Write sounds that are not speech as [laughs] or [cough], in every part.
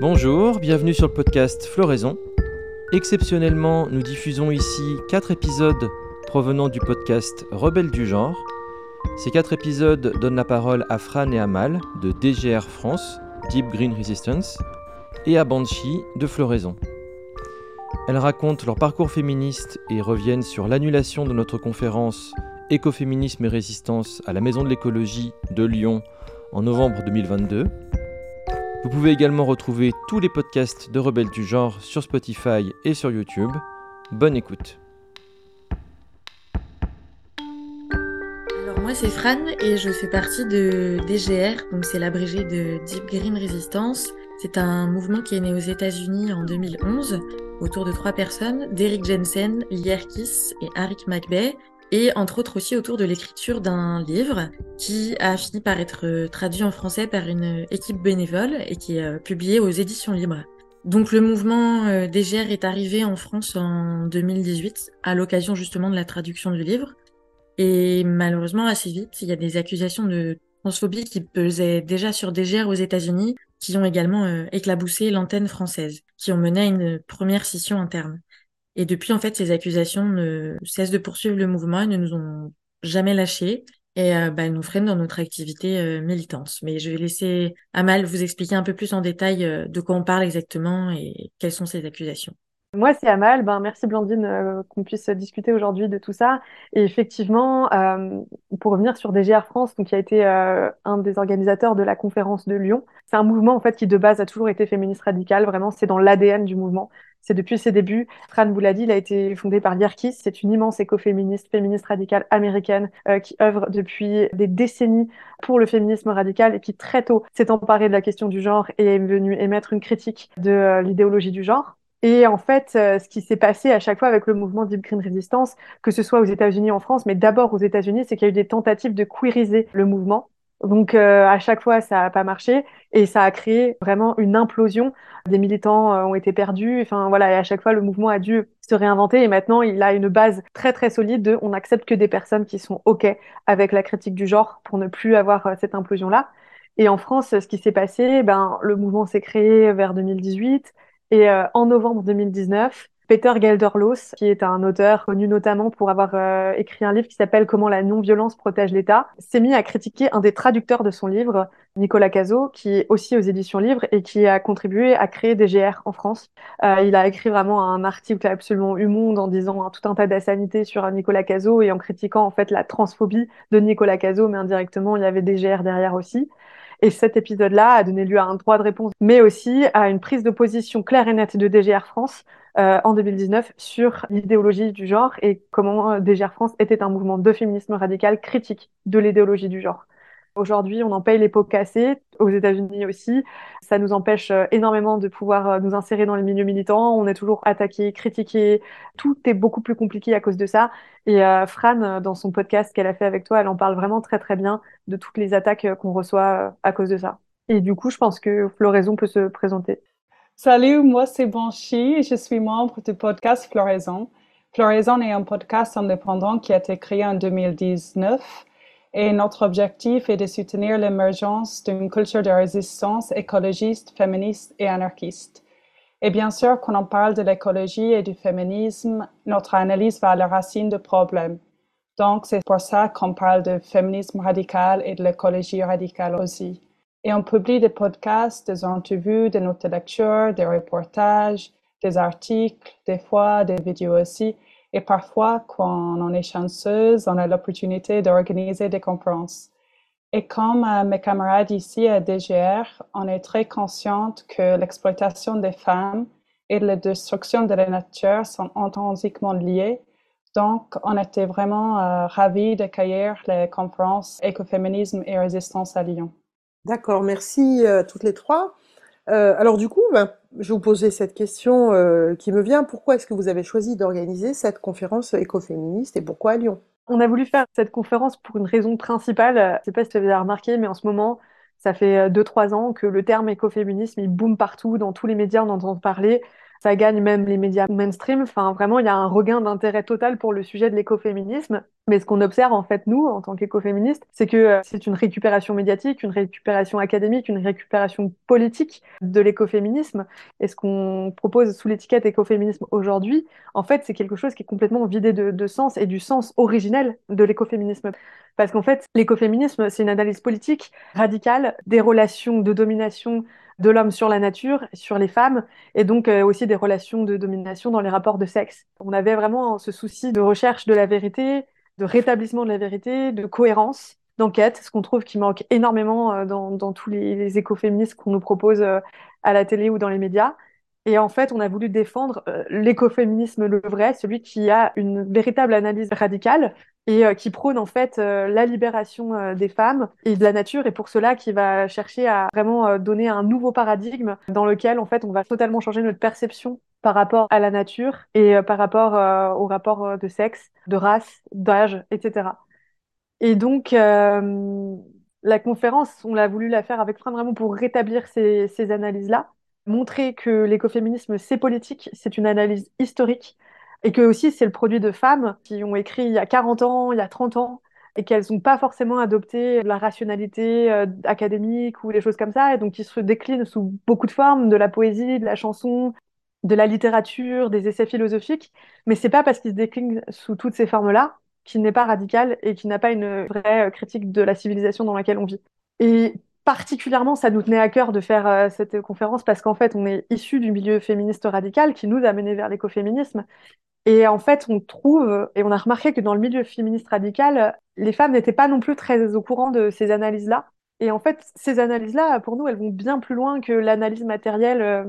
Bonjour, bienvenue sur le podcast Floraison. Exceptionnellement, nous diffusons ici 4 épisodes provenant du podcast Rebelles du genre. Ces 4 épisodes donnent la parole à Fran et Amal de DGR France, Deep Green Resistance, et à Banshee de Floraison. Elles racontent leur parcours féministe et reviennent sur l'annulation de notre conférence Écoféminisme et résistance à la Maison de l'écologie de Lyon en novembre 2022. Vous pouvez également retrouver tous les podcasts de Rebelles du genre sur Spotify et sur YouTube. Bonne écoute. Alors moi c'est Fran et je fais partie de DGR, donc c'est l'abrégé de Deep Green Resistance. C'est un mouvement qui est né aux États-Unis en 2011 autour de trois personnes, Derek Jensen, Lierkis et Arik McBay, et entre autres aussi autour de l'écriture d'un livre qui a fini par être euh, traduit en français par une équipe bénévole et qui est euh, publié aux éditions libres. Donc le mouvement euh, DGR est arrivé en France en 2018 à l'occasion justement de la traduction du livre. Et malheureusement, assez vite, il y a des accusations de transphobie qui pesaient déjà sur DGR aux États-Unis, qui ont également éclaboussé l'antenne française, qui ont mené à une première scission interne. Et depuis, en fait, ces accusations ne cessent de poursuivre le mouvement et ne nous ont jamais lâchés. Et euh, bah, nous freinent dans notre activité euh, militante. Mais je vais laisser Amal vous expliquer un peu plus en détail euh, de quoi on parle exactement et quelles sont ces accusations. Moi, c'est Amal. Ben, merci Blandine euh, qu'on puisse discuter aujourd'hui de tout ça. Et effectivement, pour revenir sur DGR France, qui a été un des organisateurs de la conférence de Lyon, c'est un mouvement en fait qui de base a toujours été féministe radical. Vraiment, c'est dans l'ADN du mouvement. C'est depuis ses débuts. Fran vous l'a dit, il a été fondé par Yerkis. C'est une immense écoféministe, féministe radicale américaine qui œuvre depuis des décennies pour le féminisme radical et qui très tôt s'est emparée de la question du genre et est venue émettre une critique de l'idéologie du genre. Et en fait, euh, ce qui s'est passé à chaque fois avec le mouvement Deep Green Resistance, que ce soit aux États-Unis en France, mais d'abord aux États-Unis, c'est qu'il y a eu des tentatives de queeriser le mouvement. Donc euh, à chaque fois, ça n'a pas marché et ça a créé vraiment une implosion. Des militants euh, ont été perdus. Enfin voilà, et à chaque fois, le mouvement a dû se réinventer et maintenant, il a une base très très solide de on n'accepte que des personnes qui sont ok avec la critique du genre pour ne plus avoir cette implosion là. Et en France, ce qui s'est passé, ben le mouvement s'est créé vers 2018. Et euh, en novembre 2019, Peter Gelderloos, qui est un auteur connu notamment pour avoir euh, écrit un livre qui s'appelle Comment la non-violence protège l'État, s'est mis à critiquer un des traducteurs de son livre, Nicolas Cazot, qui est aussi aux éditions Livres et qui a contribué à créer des GR en France. Euh, il a écrit vraiment un article absolument humonde en disant tout un tas d'assanités sur Nicolas Cazot et en critiquant en fait la transphobie de Nicolas Cazot, mais indirectement il y avait des GR derrière aussi. Et cet épisode-là a donné lieu à un droit de réponse, mais aussi à une prise de position claire et nette de DGR France euh, en 2019 sur l'idéologie du genre et comment euh, DGR France était un mouvement de féminisme radical critique de l'idéologie du genre. Aujourd'hui, on en paye les pots cassés, aux États-Unis aussi. Ça nous empêche euh, énormément de pouvoir euh, nous insérer dans les milieux militants. On est toujours attaqué, critiqué. Tout est beaucoup plus compliqué à cause de ça. Et Fran, dans son podcast qu'elle a fait avec toi, elle en parle vraiment très très bien de toutes les attaques qu'on reçoit à cause de ça. Et du coup, je pense que Floraison peut se présenter. Salut, moi c'est Banshee, je suis membre du podcast Floraison. Floraison est un podcast indépendant qui a été créé en 2019 et notre objectif est de soutenir l'émergence d'une culture de résistance écologiste, féministe et anarchiste. Et bien sûr, quand on parle de l'écologie et du féminisme, notre analyse va à la racine du problème. Donc, c'est pour ça qu'on parle de féminisme radical et de l'écologie radicale aussi. Et on publie des podcasts, des interviews, des notes de lecture, des reportages, des articles, des fois des vidéos aussi. Et parfois, quand on est chanceuse, on a l'opportunité d'organiser des conférences. Et comme euh, mes camarades ici à DGR, on est très consciente que l'exploitation des femmes et la destruction de la nature sont intrinsèquement liées. Donc, on était vraiment euh, ravis d'accueillir les conférences Écoféminisme et Résistance à Lyon. D'accord, merci euh, toutes les trois. Euh, alors du coup, ben, je vous poser cette question euh, qui me vient. Pourquoi est-ce que vous avez choisi d'organiser cette conférence écoféministe et pourquoi à Lyon? On a voulu faire cette conférence pour une raison principale. Je ne sais pas si vous avez remarqué, mais en ce moment, ça fait 2-3 ans que le terme écoféminisme, il boom partout, dans tous les médias, on entend parler. Ça gagne même les médias mainstream. Enfin, vraiment, il y a un regain d'intérêt total pour le sujet de l'écoféminisme. Mais ce qu'on observe, en fait, nous, en tant qu'écoféministes, c'est que euh, c'est une récupération médiatique, une récupération académique, une récupération politique de l'écoféminisme. Et ce qu'on propose sous l'étiquette écoféminisme aujourd'hui, en fait, c'est quelque chose qui est complètement vidé de, de sens et du sens originel de l'écoféminisme. Parce qu'en fait, l'écoféminisme, c'est une analyse politique radicale des relations de domination de l'homme sur la nature, sur les femmes, et donc euh, aussi des relations de domination dans les rapports de sexe. On avait vraiment ce souci de recherche de la vérité, de rétablissement de la vérité, de cohérence, d'enquête, ce qu'on trouve qui manque énormément euh, dans, tous les, les écoféministes qu'on nous propose euh, à la télé ou dans les médias. Et en fait, on a voulu défendre l'écoféminisme le vrai, celui qui a une véritable analyse radicale et euh, qui prône en fait euh, la libération euh, des femmes et de la nature et pour cela qui va chercher à vraiment donner un nouveau paradigme dans lequel en fait on va totalement changer notre perception par rapport à la nature et par rapport au rapport de sexe, de race, d'âge, etc. Et donc la conférence, on l'a voulu la faire avec Fran vraiment pour rétablir ces, ces analyses-là, montrer que l'écoféminisme c'est politique, c'est une analyse historique et que aussi c'est le produit de femmes qui ont écrit il y a 40 ans, il y a 30 ans, et qu'elles n'ont pas forcément adopté la rationalité euh, académique ou des choses comme ça, et donc qui se déclinent sous beaucoup de formes, de la poésie, de la chanson, de la littérature, des essais philosophiques, mais c'est pas parce qu'ils se déclinent sous toutes ces formes-là qu'il n'est pas radical et qu'il n'a pas une vraie euh, critique de la civilisation dans laquelle on vit. Et particulièrement, ça nous tenait à cœur de faire euh, cette conférence parce qu'en fait, on est issu du milieu féministe radical qui nous a menés vers l'écoféminisme et en fait, on trouve, et on a remarqué que dans le milieu féministe radical, les femmes n'étaient pas non plus très au courant de ces analyses-là. Et en fait, ces analyses-là, pour nous, elles vont bien plus loin que l'analyse matérielle euh,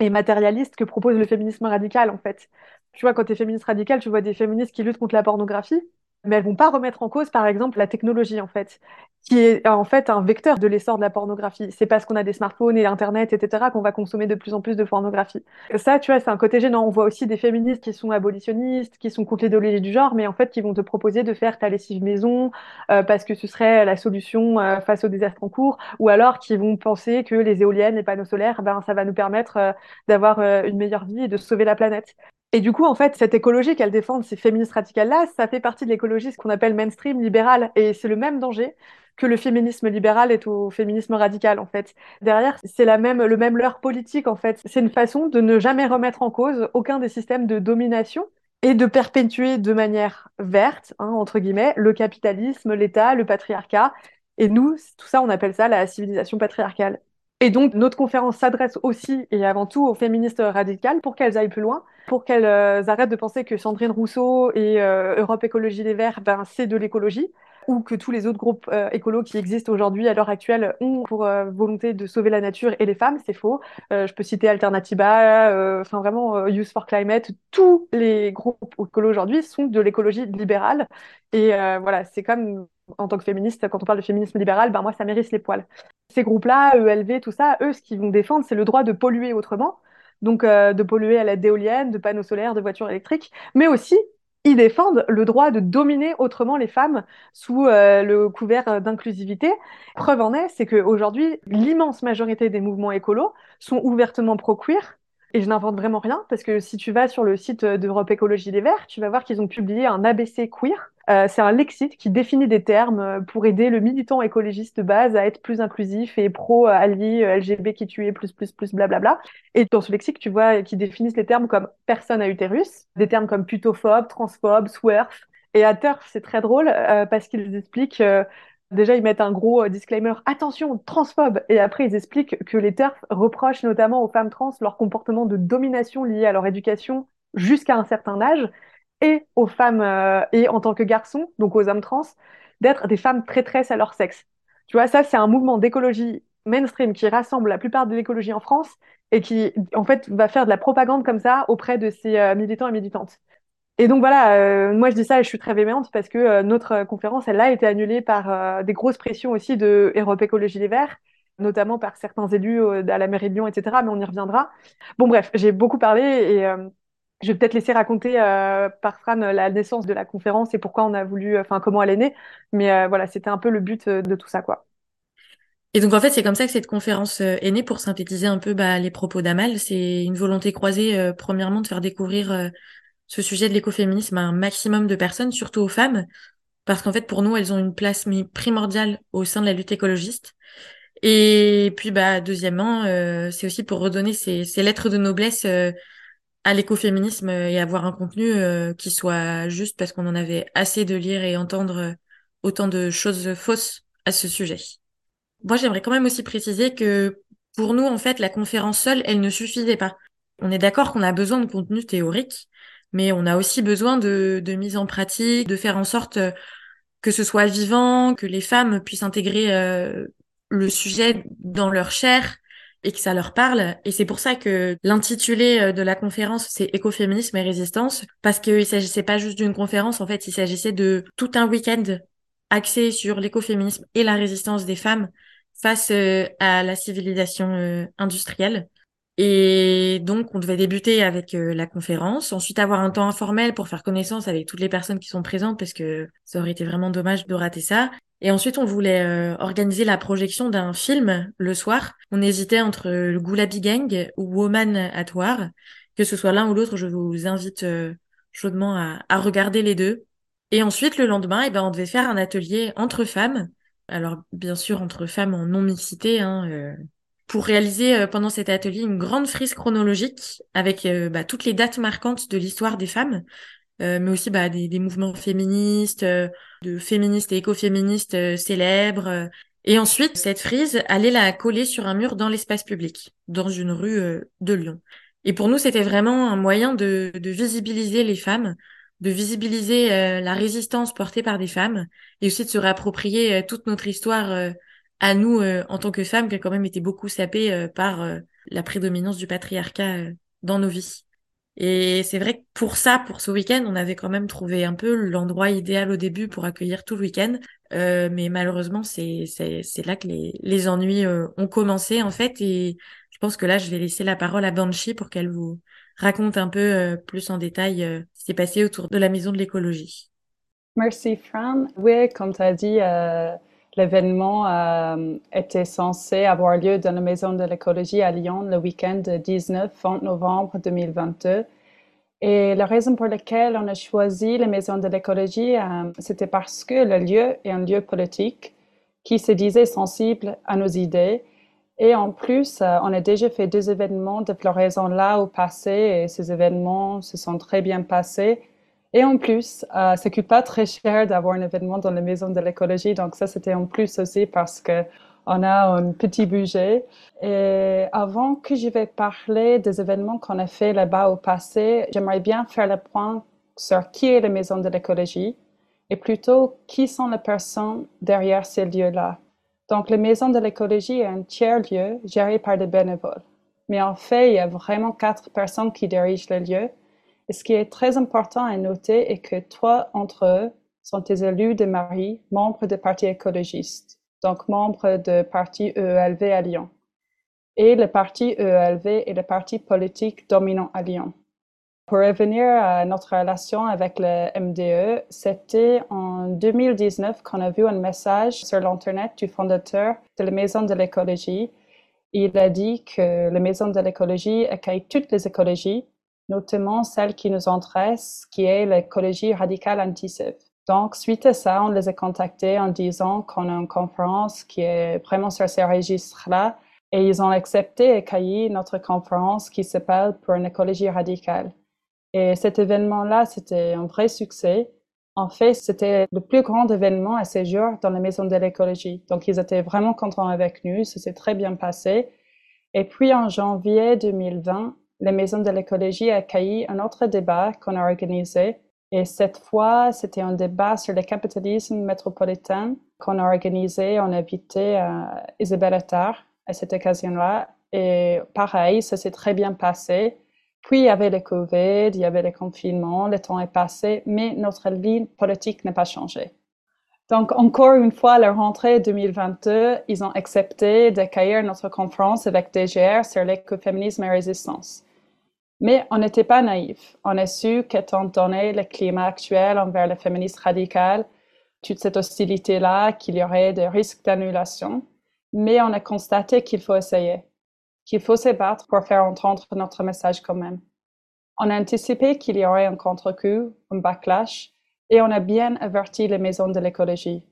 et matérialiste que propose le féminisme radical, en fait. Tu vois, quand tu es féministe radical, tu vois des féministes qui luttent contre la pornographie, mais elles vont pas remettre en cause, par exemple, la technologie, en fait, qui est en fait un vecteur de l'essor de la pornographie. C'est parce qu'on a des smartphones et Internet, etc., qu'on va consommer de plus en plus de pornographie. Ça, tu vois, c'est un côté gênant. On voit aussi des féministes qui sont abolitionnistes, qui sont contre l'idéologie du genre, mais en fait, qui vont te proposer de faire ta lessive maison euh, parce que ce serait la solution euh, face au désastre en cours, ou alors qui vont penser que les éoliennes, les panneaux solaires, ben, ça va nous permettre euh, d'avoir une meilleure vie et de sauver la planète. Et du coup, en fait, cette écologie qu'elles défendent, ces féministes radicales-là, ça fait partie de l'écologie, ce qu'on appelle mainstream libéral. Et c'est le même danger que le féminisme libéral est au féminisme radical, en fait. Derrière, c'est la même, le même leurre politique, en fait. C'est une façon de ne jamais remettre en cause aucun des systèmes de domination et de perpétuer de manière verte, hein, entre guillemets, le capitalisme, l'État, le patriarcat. Et nous, tout ça, on appelle ça la civilisation patriarcale. Et donc, notre conférence s'adresse aussi et avant tout aux féministes radicales pour qu'elles aillent plus loin, pour qu'elles euh, arrêtent de penser que Sandrine Rousseau et euh, Europe Écologie Les Verts, ben, c'est de l'écologie, ou que tous les autres groupes euh, écolos qui existent aujourd'hui à l'heure actuelle ont pour euh, volonté de sauver la nature et les femmes, c'est faux. Je peux citer Alternativa, enfin vraiment Youth for Climate, tous les groupes écolos aujourd'hui sont de l'écologie libérale. Et voilà, c'est comme en tant que féministe, quand on parle de féminisme libéral, ben moi ça mérite les poils ces groupes-là, ELV, tout ça, eux, ce qu'ils vont défendre, c'est le droit de polluer autrement, donc euh, de polluer à l'aide d'éoliennes, de panneaux solaires, de voitures électriques, mais aussi ils défendent le droit de dominer autrement les femmes sous euh, le couvert d'inclusivité. Preuve en est, c'est qu'aujourd'hui, l'immense majorité des mouvements écolos sont ouvertement pro-queer. Et je n'invente vraiment rien, parce que si tu vas sur le site d'Europe Écologie Les Verts, tu vas voir qu'ils ont publié un ABC queer, euh, c'est un lexique qui définit des termes euh, pour aider le militant écologiste de base à être plus inclusif et pro-allié euh, LGBTQI++, blablabla. Et dans ce lexique, tu vois, qui définissent les termes comme personne à utérus, des termes comme putophobe, transphobe, swerf. Et à TERF, c'est très drôle parce qu'ils expliquent Déjà, ils mettent un gros disclaimer, attention, transphobe. Et après, ils expliquent que les TERF reprochent notamment aux femmes trans leur comportement de domination lié à leur éducation jusqu'à un certain âge et aux femmes euh, et en tant que garçons, donc aux hommes trans, d'être des femmes traîtresses à leur sexe. Tu vois, ça, c'est un mouvement d'écologie mainstream qui rassemble la plupart de l'écologie en France et qui, en fait, va faire de la propagande comme ça auprès de ses euh, militants et militantes. Et donc voilà, euh, moi je dis ça je suis très véhémente parce que notre conférence, elle a été annulée par des grosses pressions aussi de Europe Écologie Les Verts, notamment par certains élus à la mairie de Lyon, etc. Mais on y reviendra. Bon bref, j'ai beaucoup parlé et je vais peut-être laisser raconter euh, par Fran la naissance de la conférence et pourquoi on a voulu, enfin comment elle est née. Mais euh, voilà, c'était un peu le but euh, de tout ça, quoi. Et donc en fait, c'est comme ça que cette conférence euh, est née pour synthétiser un peu bah, les propos d'Amal. C'est une volonté croisée, euh, premièrement, de faire découvrir euh, ce sujet de l'écoféminisme à un maximum de personnes, surtout aux femmes, parce qu'en fait, pour nous, elles ont une place primordiale au sein de la lutte écologiste. Et puis, bah, deuxièmement, c'est aussi pour redonner ces, ces lettres de noblesse à l'écoféminisme et avoir un contenu qui soit juste, parce qu'on en avait assez de lire et entendre autant de choses fausses à ce sujet. Moi, j'aimerais quand même aussi préciser que pour nous, en fait, la conférence seule, elle ne suffisait pas. On est d'accord qu'on a besoin de contenu théorique, mais on a aussi besoin de, mise en pratique, de faire en sorte que ce soit vivant, que les femmes puissent intégrer euh, le sujet dans leur chair et que ça leur parle. Et c'est pour ça que l'intitulé euh, de la conférence, c'est écoféminisme et résistance, parce qu'il s'agissait pas juste d'une conférence, en fait, il s'agissait de tout un week-end axé sur l'écoféminisme et la résistance des femmes face euh, à la civilisation euh, industrielle. Et donc, on devait débuter avec euh, la conférence, ensuite avoir un temps informel pour faire connaissance avec toutes les personnes qui sont présentes, parce que ça aurait été vraiment dommage de rater ça. Et ensuite, on voulait organiser la projection d'un film le soir. On hésitait entre le Gulabi Gang ou Woman at War. Que ce soit l'un ou l'autre, je vous invite chaudement à, regarder les deux. Et ensuite, le lendemain, eh ben, on devait faire un atelier entre femmes alors bien sûr entre femmes en non-mixité, hein, euh, pour réaliser euh, pendant cet atelier une grande frise chronologique avec euh, bah, toutes les dates marquantes de l'histoire des femmes, mais aussi bah, des, mouvements féministes, de féministes et écoféministes célèbres. Et ensuite, cette frise, allait la coller sur un mur dans l'espace public, dans une rue de Lyon. Et pour nous, c'était vraiment un moyen de, de visibiliser les femmes, de visibiliser euh, la résistance portée par des femmes et aussi de se réapproprier euh, toute notre histoire euh, à nous en tant que femmes qui a quand même été beaucoup sapée par la prédominance du patriarcat dans nos vies. Et c'est vrai que pour ça, pour ce week-end, on avait quand même trouvé un peu l'endroit idéal au début pour accueillir tout le week-end. mais malheureusement, c'est là que les, les ennuis ont commencé en fait. Et je pense que là, je vais laisser la parole à Banshee pour qu'elle vous raconte un peu euh, plus en détail euh, ce qui s'est passé autour de la maison de l'écologie. Merci Fran. Oui, comme tu as dit, euh, l'événement était censé avoir lieu dans la maison de l'écologie à Lyon le week-end 19-20 novembre 2022. Et la raison pour laquelle on a choisi la maison de l'écologie, c'était parce que le lieu est un lieu politique qui se disait sensible à nos idées et en plus, euh, on a déjà fait deux événements de floraison là au passé et ces événements se sont très bien passés. Et en plus, euh, ça coûte pas très cher d'avoir un événement dans la maison de l'écologie. Donc ça, c'était en plus aussi parce que on a un petit budget. Et avant que je vais parler des événements qu'on a fait là-bas au passé, j'aimerais bien faire le point sur qui est la maison de l'écologie et plutôt qui sont les personnes derrière ces lieux-là. Donc, la maison de l'écologie est un tiers-lieu géré par des bénévoles. Mais en fait, il y a vraiment quatre personnes qui dirigent le lieu. Et ce qui est très important à noter est que trois d'entre eux sont des élus de Marie, membres du Parti écologiste, donc membres du parti EELV à Lyon. Et le parti EELV est le parti politique dominant à Lyon. Pour revenir à notre relation avec le MDE, c'était en 2019 qu'on a vu un message sur l'Internet du fondateur de la Maison de l'écologie. Il a dit que la Maison de l'écologie accueille toutes les écologies, notamment celle qui nous intéresse, qui est l'écologie radicale anti Donc, suite à ça, on les a contactés en disant qu'on a une conférence qui est vraiment sur ces registres-là et ils ont accepté et accueilli notre conférence qui s'appelle Pour une écologie radicale. Et cet événement-là, c'était un vrai succès. En fait, c'était le plus grand événement à ces jours dans la maison de l'écologie. Donc, ils étaient vraiment contents avec nous. Ça s'est très bien passé. Et puis, en janvier 2020, la maison de l'écologie a accueilli un autre débat qu'on a organisé. Et cette fois, c'était un débat sur le capitalisme métropolitain qu'on a organisé. On a invité euh, Isabelle Attard à cette occasion-là. Et pareil, ça s'est très bien passé. Puis il y avait le Covid, il y avait le confinement, le temps est passé, mais notre ligne politique n'a pas changé. Donc, encore une fois, à la rentrée 2022, ils ont accepté d'accueillir notre conférence avec DGR sur l'écoféminisme et résistance. Mais on n'était pas naïfs. On a su qu'étant donné le climat actuel envers le féminisme radical, toute cette hostilité-là, qu'il y aurait des risques d'annulation. mais on a constaté qu'il faut essayer, qu'il faut se battre pour faire entendre notre message quand même. On a anticipé qu'il y aurait un contre-coup, un backlash, et on a bien averti les maisons de l'écologie.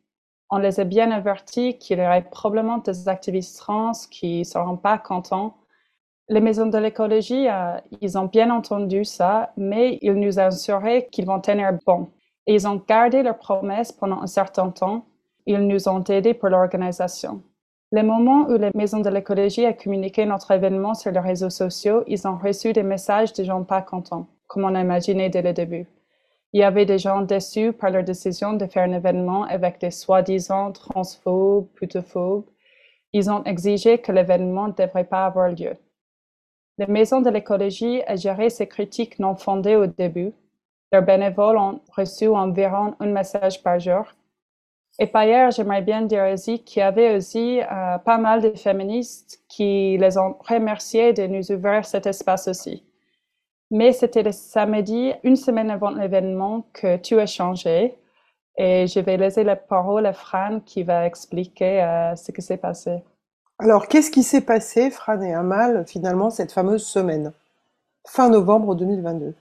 On les a bien avertis qu'il y aurait probablement des activistes trans qui ne seront pas contents. Les maisons de l'écologie, euh, ils ont bien entendu ça, mais ils nous assuraient qu'ils vont tenir bon. Et ils ont gardé leurs promesses pendant un certain temps. Ils nous ont aidés pour l'organisation. Le moment où les maisons de l'écologie ont communiqué notre événement sur les réseaux sociaux, ils ont reçu des messages de gens pas contents, comme on a imaginé dès le début. Il y avait des gens déçus par leur décision de faire un événement avec des soi-disant transphobes, putophobes. Ils ont exigé que l'événement ne devrait pas avoir lieu. Les maisons de l'écologie ont géré ces critiques non fondées au début. Leurs bénévoles ont reçu environ un message par jour et par ailleurs, j'aimerais bien dire aussi qu'il y avait aussi euh, pas mal de féministes qui les ont remerciés de nous ouvrir cet espace aussi. Mais c'était le samedi, une semaine avant l'événement, que tout a changé. Et je vais laisser la parole à Fran qui va expliquer euh, ce qui s'est passé. Alors, qu'est-ce qui s'est passé, Fran et Amal, finalement, cette fameuse semaine, fin novembre 2022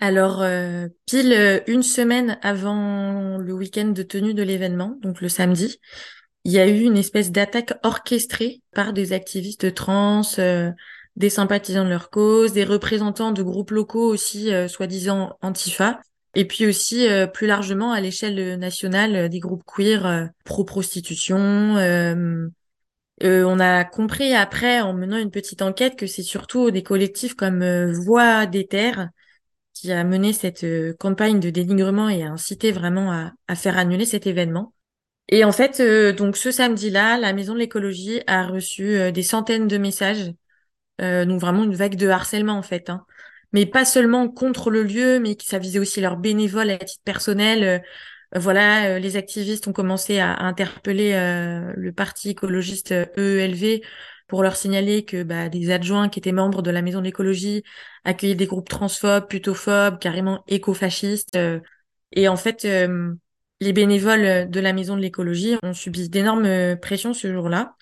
alors, euh, pile euh, une semaine avant le week-end de tenue de l'événement, donc le samedi, il y a eu une espèce d'attaque orchestrée par des activistes trans, euh, des sympathisants de leur cause, des représentants de groupes locaux aussi, soi-disant antifa, et puis aussi plus largement à l'échelle nationale des groupes queer pro-prostitution. On a compris après, en menant une petite enquête, que c'est surtout des collectifs comme Voix des Terres, qui a mené cette euh, campagne de dénigrement et a incité vraiment à, faire annuler cet événement. Et en fait, euh, donc ce samedi-là, la Maison de l'écologie a reçu euh, des centaines de messages, donc vraiment une vague de harcèlement en fait. Hein. Mais pas seulement contre le lieu, mais ça visait aussi leurs bénévoles à titre personnel. Voilà, les activistes ont commencé à, interpeller le parti écologiste EELV pour leur signaler que bah, des adjoints qui étaient membres de la Maison de l'écologie accueillaient des groupes transphobes, putophobes, carrément écofascistes. Euh, et en fait, euh, les bénévoles de la Maison de l'écologie ont subi d'énormes pressions ce jour-là.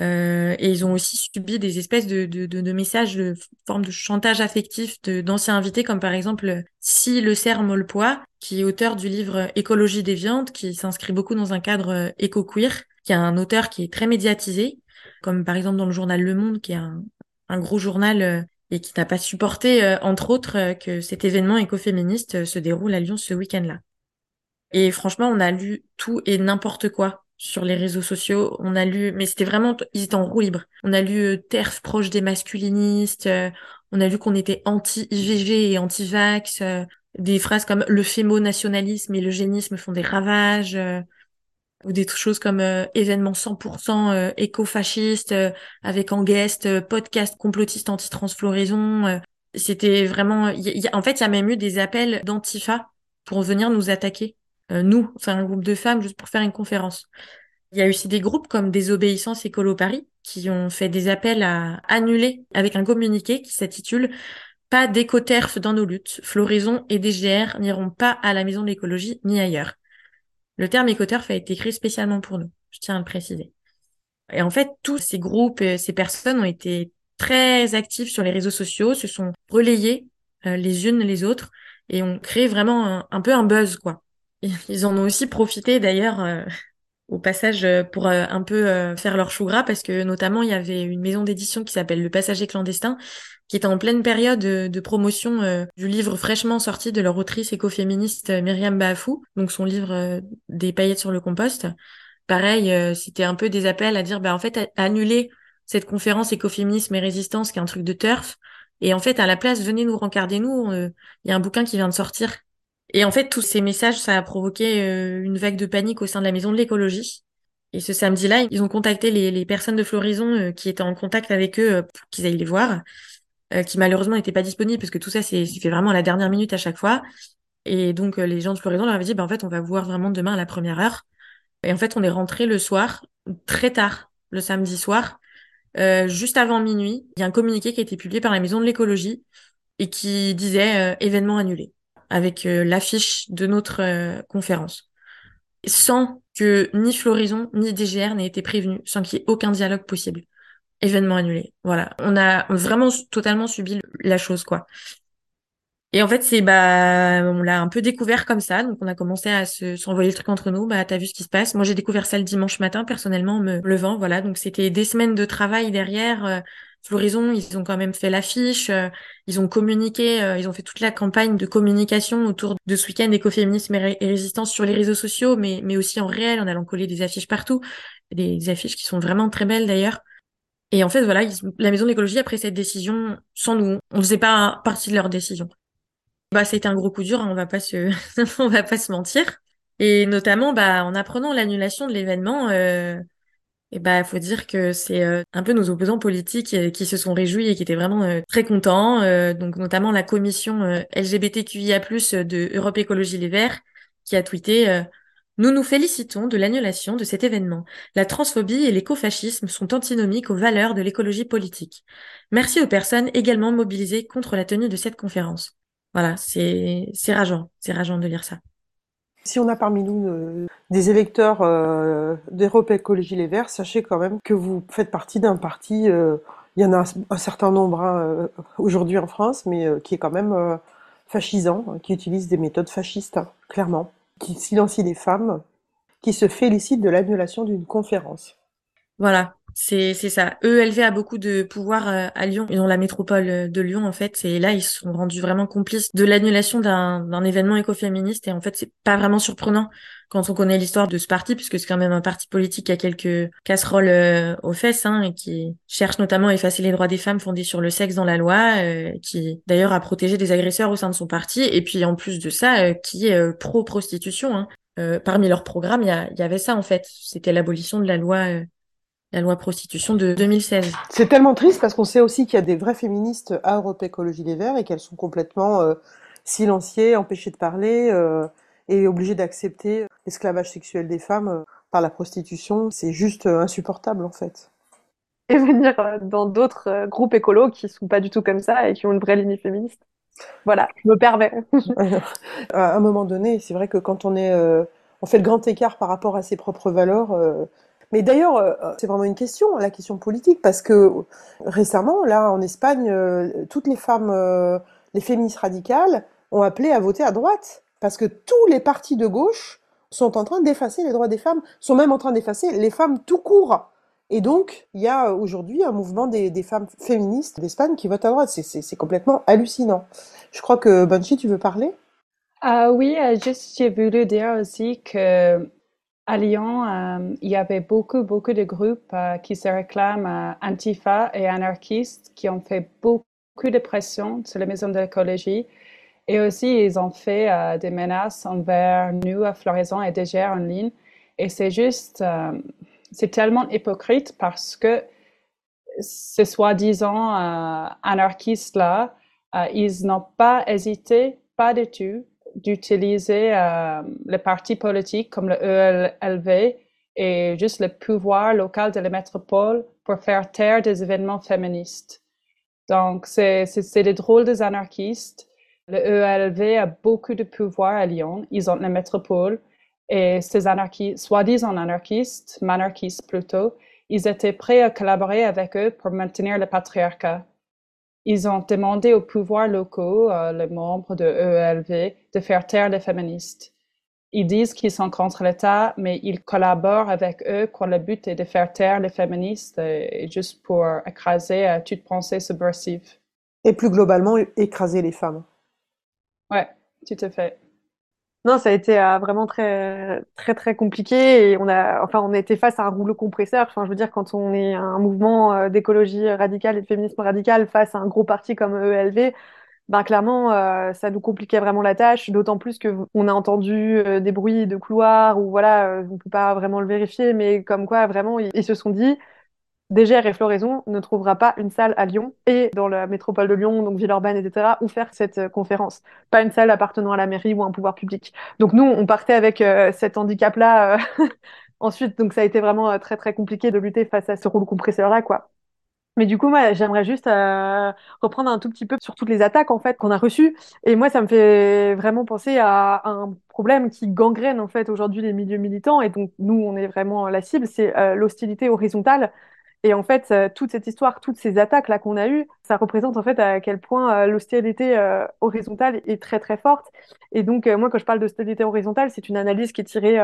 Euh, et ils ont aussi subi des espèces de, de, de, messages de forme de chantage affectif d'anciens invités, comme par exemple Si Le Serre Molpois, qui est auteur du livre Écologie des viandes, qui s'inscrit beaucoup dans un cadre éco-queer, qui est un auteur qui est très médiatisé comme par exemple dans le journal Le Monde, qui est un, gros journal euh, et qui n'a pas supporté, euh, entre autres, euh, que cet événement écoféministe se déroule à Lyon ce week-end-là. Et franchement, on a lu tout et n'importe quoi sur les réseaux sociaux. On a lu, mais c'était vraiment, ils étaient en roue libre. On a lu TERF proche des masculinistes. on a lu qu'on était anti-IVG et anti-vax. des phrases comme le fémo-nationalisme et le génisme font des ravages ou des choses comme euh, événements 100% euh, éco-fascistes euh, avec en guest podcast complotiste anti-transfloraison. C'était vraiment, en fait, il y a même eu des appels d'Antifa pour venir nous attaquer, nous, enfin un groupe de femmes, juste pour faire une conférence. Il y a aussi des groupes comme Désobéissance Écolo Paris qui ont fait des appels à annuler avec un communiqué qui s'intitule Pas d'éco-terf dans nos luttes. Floraison et DGR n'iront pas à la maison de l'écologie ni ailleurs. Le terme écoturf a été créé spécialement pour nous, je tiens à le préciser. Et en fait, tous ces groupes, ces personnes ont été très actifs sur les réseaux sociaux, se sont relayés euh, les unes les autres et ont créé vraiment un, peu un buzz, quoi. Ils en ont aussi profité d'ailleurs euh, au passage euh, pour un peu faire leur chou gras parce que notamment il y avait une maison d'édition qui s'appelle Le Passager clandestin qui était en pleine période de, promotion euh, du livre fraîchement sorti de leur autrice écoféministe euh, Myriam Bafou, donc son livre euh, Des paillettes sur le compost. Pareil, c'était un peu des appels à dire, bah, en fait, annuler cette conférence écoféminisme et résistance qui est un truc de turf. Et en fait, à la place, venez nous rencarder nous. Il y a un bouquin qui vient de sortir. Et en fait, tous ces messages, ça a provoqué une vague de panique au sein de la maison de l'écologie. Et ce samedi-là, ils ont contacté les, personnes de Floraison qui étaient en contact avec eux pour qu'ils aillent les voir. Euh, qui malheureusement n'était pas disponible parce que tout ça c'est fait vraiment à la dernière minute à chaque fois. Et donc euh, les gens de Floraison leur avaient dit bah, en fait on va voir vraiment demain à la première heure. Et en fait on est rentré le soir très tard le samedi soir, euh, juste avant minuit. Il y a un communiqué qui a été publié par la Maison de l'écologie et qui disait événement annulé avec l'affiche de notre conférence sans que ni Floraison ni DGR n'aient été prévenus sans qu'il y ait aucun dialogue possible. Événement annulé. Voilà. On a vraiment totalement subi la chose, quoi. Et en fait, c'est bah on l'a un peu découvert comme ça, donc on a commencé à se s'envoyer le truc entre nous. Bah t'as vu ce qui se passe Moi j'ai découvert ça le dimanche matin personnellement, en me levant, voilà. Donc c'était des semaines de travail derrière. Euh, Floraison, ils ont quand même fait l'affiche, euh, ils ont communiqué, euh, ils ont fait toute la campagne de communication autour de ce week-end écoféminisme et, résistance sur les réseaux sociaux, mais mais aussi en réel, en allant coller des affiches partout, des, affiches qui sont vraiment très belles d'ailleurs. Et en fait, voilà, la maison de l'écologie a pris cette décision sans nous. On faisait pas partie de leur décision. Bah, c'était un gros coup dur, hein, on va pas se, [laughs] on va pas se mentir. Et notamment, bah, en apprenant l'annulation de l'événement, euh, et bah, faut dire que c'est euh, un peu nos opposants politiques euh, qui se sont réjouis et qui étaient vraiment euh, très contents. donc, notamment la commission LGBTQIA+ de Europe Écologie Les Verts, qui a tweeté nous nous félicitons de l'annulation de cet événement. La transphobie et l'écofascisme sont antinomiques aux valeurs de l'écologie politique. Merci aux personnes également mobilisées contre la tenue de cette conférence. Voilà, c'est rageant, c'est rageant de lire ça. Si on a parmi nous euh, des électeurs euh, d'Europe Écologie Les Verts, sachez quand même que vous faites partie d'un parti, euh, il y en a un, certain nombre hein, aujourd'hui en France, mais qui est quand même fascisant, hein, qui utilise des méthodes fascistes, hein, clairement, qui silencie des femmes, qui se félicite de l'annulation d'une conférence. Voilà, c'est ça. ELV a beaucoup de pouvoir euh, à Lyon. Ils ont la métropole euh, de Lyon en fait. Et là, ils se sont rendus vraiment complices de l'annulation d'un événement écoféministe. Et en fait, c'est pas vraiment surprenant quand on connaît l'histoire de ce parti, puisque c'est quand même un parti politique qui a quelques casseroles euh, aux fesses hein, et qui cherche notamment à effacer les droits des femmes fondés sur le sexe dans la loi, qui d'ailleurs a protégé des agresseurs au sein de son parti. Et puis en plus de ça, qui est pro prostitution. Hein. parmi leurs programmes, il y, y, avait ça en fait. C'était l'abolition de la loi la loi prostitution de 2016. C'est tellement triste parce qu'on sait aussi qu'il y a des vraies féministes à Europe Écologie Les Verts et qu'elles sont complètement euh, silenciées, empêchées de parler euh, et obligées d'accepter l'esclavage sexuel des femmes euh, par la prostitution. C'est juste euh, insupportable en fait. Et venir euh, dans d'autres groupes écolos qui sont pas du tout comme ça et qui ont une vraie ligne féministe. Voilà, je me permets. [laughs] à un moment donné, c'est vrai que quand on est, on fait le grand écart par rapport à ses propres valeurs mais d'ailleurs, euh, c'est vraiment une question, la question politique, parce que récemment, là, en Espagne, euh, toutes les femmes, euh, les féministes radicales ont appelé à voter à droite, parce que tous les partis de gauche sont en train d'effacer les droits des femmes, sont même en train d'effacer les femmes tout court. Et donc, il y a aujourd'hui un mouvement des, des femmes féministes d'Espagne qui votent à droite. C'est complètement hallucinant. Je crois que Banshee, tu veux parler? Ah Oui, juste j'ai voulu dire aussi que à Lyon, euh, il y avait beaucoup, beaucoup de groupes euh, qui se réclament euh, antifa et anarchistes qui ont fait beaucoup de pression sur la maison de l'écologie. Et aussi, ils ont fait des menaces envers nous à Floraison et DGR en ligne. Et c'est juste, c'est tellement hypocrite parce que ces soi-disant anarchistes-là, ils n'ont pas hésité, pas du tout, d'utiliser euh, les partis politiques comme le ELV et juste le pouvoir local de la métropole pour faire taire des événements féministes. Donc, c'est des drôles des anarchistes. Le ELV a beaucoup de pouvoir à Lyon. Ils ont la métropole. Et ces anarchistes, soi-disant anarchistes, monarchistes plutôt, ils étaient prêts à collaborer avec eux pour maintenir le patriarcat. Ils ont demandé aux pouvoirs locaux, euh, les membres de EELV, de faire taire les féministes. Ils disent qu'ils sont contre l'État, mais ils collaborent avec eux quand le but est de faire taire les féministes et, juste pour écraser euh, toute pensée subversive. Et plus globalement, écraser les femmes. Ouais, tout à fait. Non, ça a été euh, vraiment très, très, très compliqué et on a, enfin, on a été face à un rouleau compresseur. Je veux dire, quand on est un mouvement euh, d'écologie radicale et de féminisme radical face à un gros parti comme ELV, ben clairement, euh, ça nous compliquait vraiment la tâche. D'autant plus que on a entendu des bruits de couloirs ou voilà, on peut pas vraiment le vérifier, mais comme quoi vraiment, ils se sont dit, DGR et Floraison ne trouvera pas une salle à Lyon et dans la métropole de Lyon, donc Villeurbanne, etc., où faire cette euh, conférence. Pas une salle appartenant à la mairie ou à un pouvoir public. Donc nous, on partait avec euh, cet handicap-là. Euh, [laughs] ensuite, donc ça a été vraiment très très compliqué de lutter face à ce rouleau compresseur-là, quoi. Mais du coup, moi, j'aimerais juste reprendre un tout petit peu sur toutes les attaques en fait qu'on a reçues. Et moi, ça me fait vraiment penser à un problème qui gangrène en fait aujourd'hui les milieux militants. Et donc nous, on est vraiment la cible, c'est l'hostilité horizontale. Et en fait, euh, toute cette histoire, toutes ces attaques là qu'on a eues, ça représente en fait à quel point euh, l'hostilité euh, horizontale est très très forte. Et donc moi, quand je parle d'hostilité horizontale, c'est une analyse qui est tirée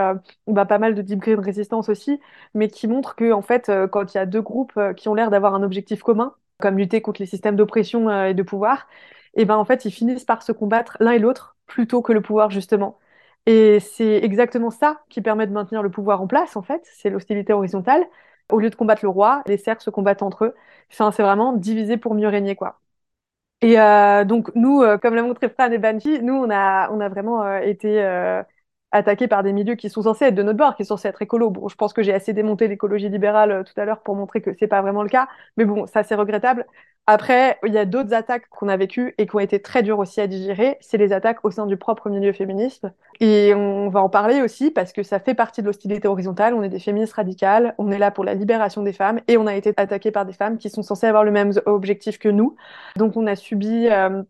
bah, pas mal de Deep Green Resistance aussi, mais qui montre que en fait, quand il y a deux groupes qui ont l'air d'avoir un objectif commun, comme lutter contre les systèmes d'oppression et de pouvoir, et ben en fait, ils finissent par se combattre l'un et l'autre plutôt que le pouvoir justement. Et c'est exactement ça qui permet de maintenir le pouvoir en place, en fait, c'est l'hostilité horizontale. Au lieu de combattre le roi, les cerfs se combattent entre eux. Enfin, c'est vraiment diviser pour mieux régner, quoi. Et euh, donc nous, euh, comme l'a montré Fran et Banshee, nous on a on a vraiment euh, été attaqués par des milieux qui sont censés être de notre bord, qui sont censés être écolos. Bon, je pense que j'ai assez démonté l'écologie libérale tout à l'heure pour montrer que c'est pas vraiment le cas, mais bon, ça c'est regrettable. Après, il y a d'autres attaques qu'on a vécues et qui ont été très dures aussi à digérer. C'est les attaques au sein du propre milieu féministe. Et on va en parler aussi parce que ça fait partie de l'hostilité horizontale. On est des féministes radicales, on est là pour la libération des femmes et on a été attaqué par des femmes qui sont censées avoir le même objectif que nous. Donc on a subi euh,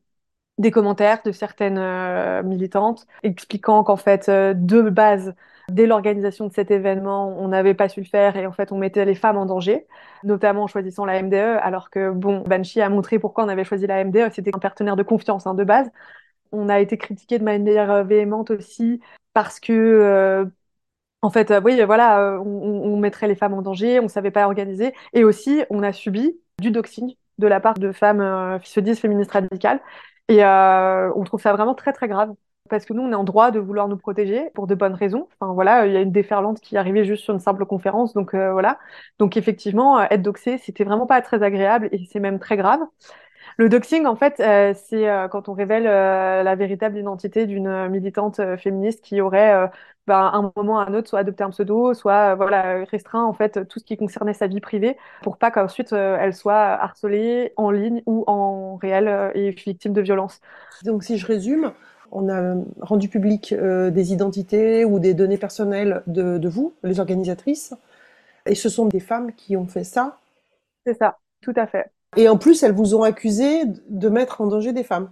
des commentaires de certaines euh, militantes expliquant qu'en fait, euh, de base, dès l'organisation de cet événement, on n'avait pas su le faire et en fait, on mettait les femmes en danger, notamment en choisissant la MDE, alors que, bon, Banshee a montré pourquoi on avait choisi la MDE, c'était un partenaire de confiance hein, de base. On a été critiqué de manière euh, véhémente aussi parce que, euh, en fait, euh, oui, voilà, on, mettrait les femmes en danger, on savait pas organiser, et aussi, on a subi du doxing de la part de femmes qui se disent féministes radicales, et on trouve ça vraiment très très grave parce que nous, on est en droit de vouloir nous protéger pour de bonnes raisons. Enfin voilà, il y a une déferlante qui arrivait juste sur une simple conférence, donc euh, voilà. Donc effectivement, euh, être doxé, c'était vraiment pas très agréable et c'est même très grave. Le doxing, en fait, euh, c'est quand on révèle la véritable identité d'une militante féministe qui aurait, à un moment à un autre, soit adopté un pseudo, soit voilà restreint en fait tout ce qui concernait sa vie privée, pour pas qu'ensuite elle soit harcelée en ligne ou en réel et victime de violences. Donc si je résume, on a rendu public euh, des identités ou des données personnelles de, de vous, les organisatrices, et ce sont des femmes qui ont fait ça. C'est ça, tout à fait. Et en plus, elles vous ont accusé de mettre en danger des femmes.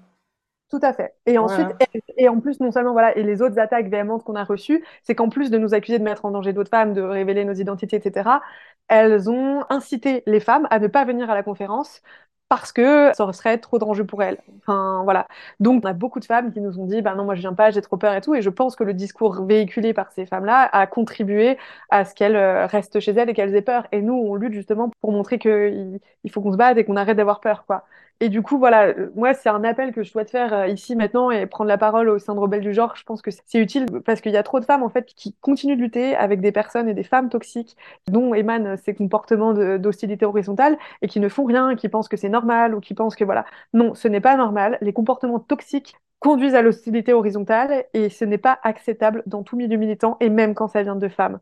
Tout à fait. Et ensuite, Voilà. et, et en plus, non seulement, voilà, et les autres attaques véhémentes qu'on a reçues, c'est qu'en plus de nous accuser de mettre en danger d'autres femmes, de révéler nos identités, etc., elles ont incité les femmes à ne pas venir à la conférence parce que ça serait trop dangereux pour elles. Enfin, voilà. Donc, on a beaucoup de femmes qui nous ont dit, bah non, moi, je viens pas, j'ai trop peur et tout. Et je pense que le discours véhiculé par ces femmes-là a contribué à ce qu'elles euh, restent chez elles et qu'elles aient peur. Et nous, on lutte justement pour montrer qu'il il faut qu'on se batte et qu'on arrête d'avoir peur, quoi. Et du coup, voilà, euh, moi, c'est un appel que je souhaite faire euh, ici maintenant et prendre la parole au sein de Rebelles du genre. Je pense que c'est utile parce qu'il y a trop de femmes, en fait, qui continuent de lutter avec des personnes et des femmes toxiques dont émanent ces comportements d'hostilité horizontale et qui ne font rien, qui pensent que c'est normal ou qui pensent que, voilà. Non, ce n'est pas normal. Les comportements toxiques conduisent à l'hostilité horizontale et ce n'est pas acceptable dans tout milieu militant et même quand ça vient de femmes.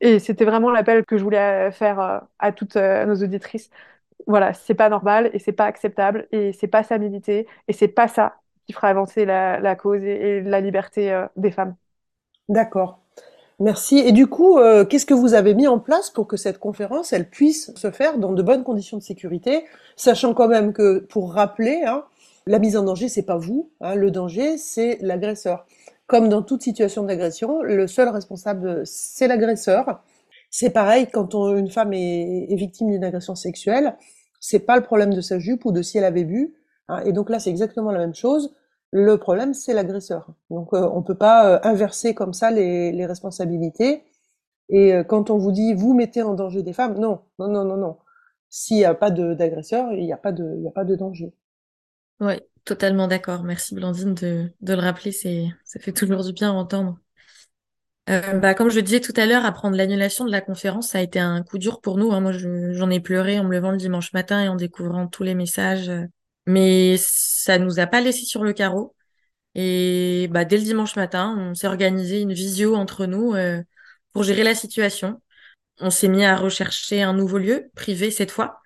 Et c'était vraiment l'appel que je voulais faire euh, à toutes euh, nos auditrices voilà, c'est pas normal et c'est pas acceptable et c'est pas ça militer et c'est pas ça qui fera avancer la, cause et, la liberté euh, des femmes. D'accord. Merci. Et du coup, euh, qu'est-ce que vous avez mis en place pour que cette conférence, elle puisse se faire dans de bonnes conditions de sécurité, sachant quand même que, pour rappeler, hein, la mise en danger, c'est pas vous, hein, le danger, c'est l'agresseur. Comme dans toute situation d'agression, le seul responsable, c'est l'agresseur. C'est pareil quand une femme est, est victime d'une agression sexuelle, c'est pas le problème de sa jupe ou de si elle avait bu. hein. et donc là, c'est exactement la même chose. Le problème, c'est l'agresseur. Donc, euh, on peut pas euh, inverser comme ça les, responsabilités. Et euh, quand on vous dit, vous mettez en danger des femmes, non, non, non, non, non. S'il n'y a pas d'agresseur, il n'y a pas de, y a pas de danger. Oui, totalement d'accord. Merci Blandine de, le rappeler, ça fait toujours du bien à entendre. Bah, comme je disais tout à l'heure, apprendre l'annulation de la conférence, ça a été un coup dur pour nous. hein. Moi, je- j'en ai pleuré en me levant le dimanche matin et en découvrant tous les messages. Mais ça nous a pas laissé sur le carreau. Et bah, dès le dimanche matin, on s'est organisé une visio entre nous euh, pour gérer la situation. On s'est mis à rechercher un nouveau lieu, privé cette fois.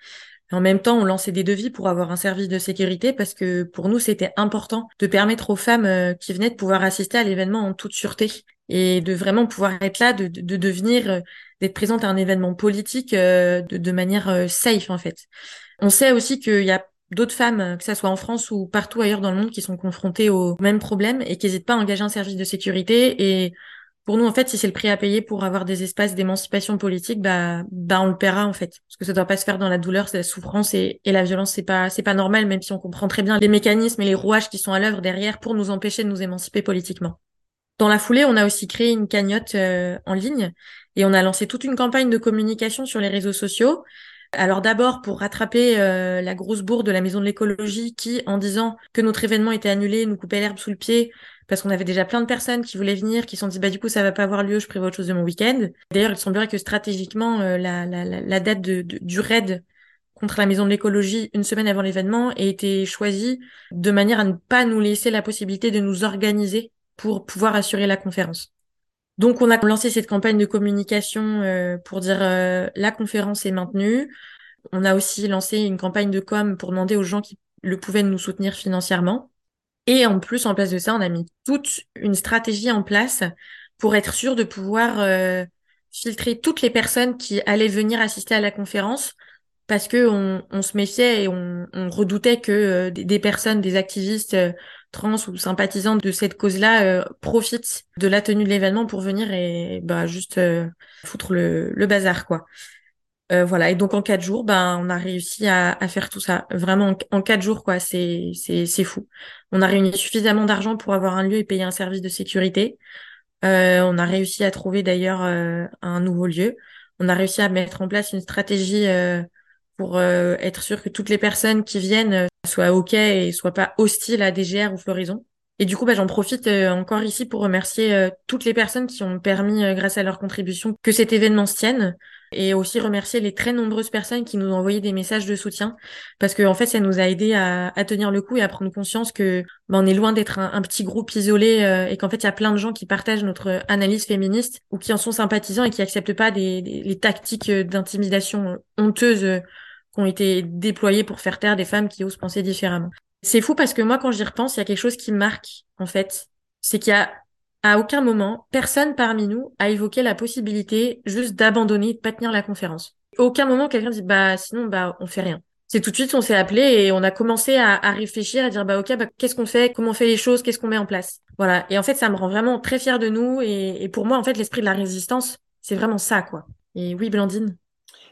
En même temps, on lançait des devis pour avoir un service de sécurité parce que pour nous, c'était important de permettre aux femmes euh, qui venaient de pouvoir assister à l'événement en toute sûreté et de vraiment pouvoir être là, de devenir euh, d'être présente à un événement politique de, de, manière safe en fait. On sait aussi qu'il y a d'autres femmes, que ce soit en France ou partout ailleurs dans le monde, qui sont confrontées aux mêmes problèmes et qui n'hésitent pas à engager un service de sécurité. Et pour nous, en fait, si c'est le prix à payer pour avoir des espaces d'émancipation politique, bah, bah, on le paiera en fait, parce que ça doit pas se faire dans la douleur, c'est la souffrance et, et la violence, c'est pas, c'est pas normal, même si on comprend très bien les mécanismes et les rouages qui sont à l'œuvre derrière pour nous empêcher de nous émanciper politiquement. Dans la foulée, on a aussi créé une cagnotte euh, en ligne et on a lancé toute une campagne de communication sur les réseaux sociaux alors d'abord pour rattraper euh, la grosse bourre de la maison de l'écologie qui, en disant que notre événement était annulé, nous coupait l'herbe sous le pied parce qu'on avait déjà plein de personnes qui voulaient venir, qui se sont dit bah du coup ça va pas avoir lieu, je prévois autre chose de mon week-end. D'ailleurs, il semblerait que stratégiquement euh, la, la, date de, du raid contre la maison de l'écologie une semaine avant l'événement ait été choisie de manière à ne pas nous laisser la possibilité de nous organiser pour pouvoir assurer la conférence. Donc, on a lancé cette campagne de communication euh, pour dire euh, la conférence est maintenue. On a aussi lancé une campagne de com pour demander aux gens qui le pouvaient nous soutenir financièrement. Et en plus, en place de ça, on a mis toute une stratégie en place pour être sûr de pouvoir euh, filtrer toutes les personnes qui allaient venir assister à la conférence parce que on, se méfiait et on, redoutait que des, personnes, des activistes trans ou sympathisants de cette cause-là euh, profitent de la tenue de l'événement pour venir et bah juste euh, foutre le, le, bazar quoi. Euh, voilà. Et donc en quatre jours ben on a réussi à, à faire tout ça. Vraiment en, quatre jours quoi. C'est c'est c'est fou. On a réuni suffisamment d'argent pour avoir un lieu et payer un service de sécurité. Euh, on a réussi à trouver d'ailleurs un nouveau lieu. On a réussi à mettre en place une stratégie pour être sûr que toutes les personnes qui viennent soit OK et soit pas hostile à DGR ou Floraison. Et du coup, bah, j'en profite euh, encore ici pour remercier euh, toutes les personnes qui ont permis, euh, grâce à leur contribution, que cet événement se tienne. Et aussi remercier les très nombreuses personnes qui nous ont envoyé des messages de soutien. Parce que, en fait, ça nous a aidé à, à tenir le coup et à prendre conscience que bah, on est loin d'être un, petit groupe isolé et qu'en fait, il y a plein de gens qui partagent notre analyse féministe ou qui en sont sympathisants et qui acceptent pas des, des les tactiques d'intimidation honteuses ont été déployés pour faire taire des femmes qui osent penser différemment. C'est fou parce que moi, quand j'y repense, il y a quelque chose qui marque, en fait. C'est qu'il y a, à aucun moment, personne parmi nous a évoqué la possibilité juste d'abandonner, de pas tenir la conférence. Aucun moment, quelqu'un dit, bah, sinon, bah, on fait rien. C'est tout de suite, on s'est appelé et on a commencé à, à réfléchir, à dire, bah, ok, bah, qu'est-ce qu'on fait, comment on fait les choses, qu'est-ce qu'on met en place? Voilà. Et en fait, ça me rend vraiment très fière de nous et, et pour moi, en fait, l'esprit de la résistance, c'est vraiment ça, quoi. Et oui, Blandine.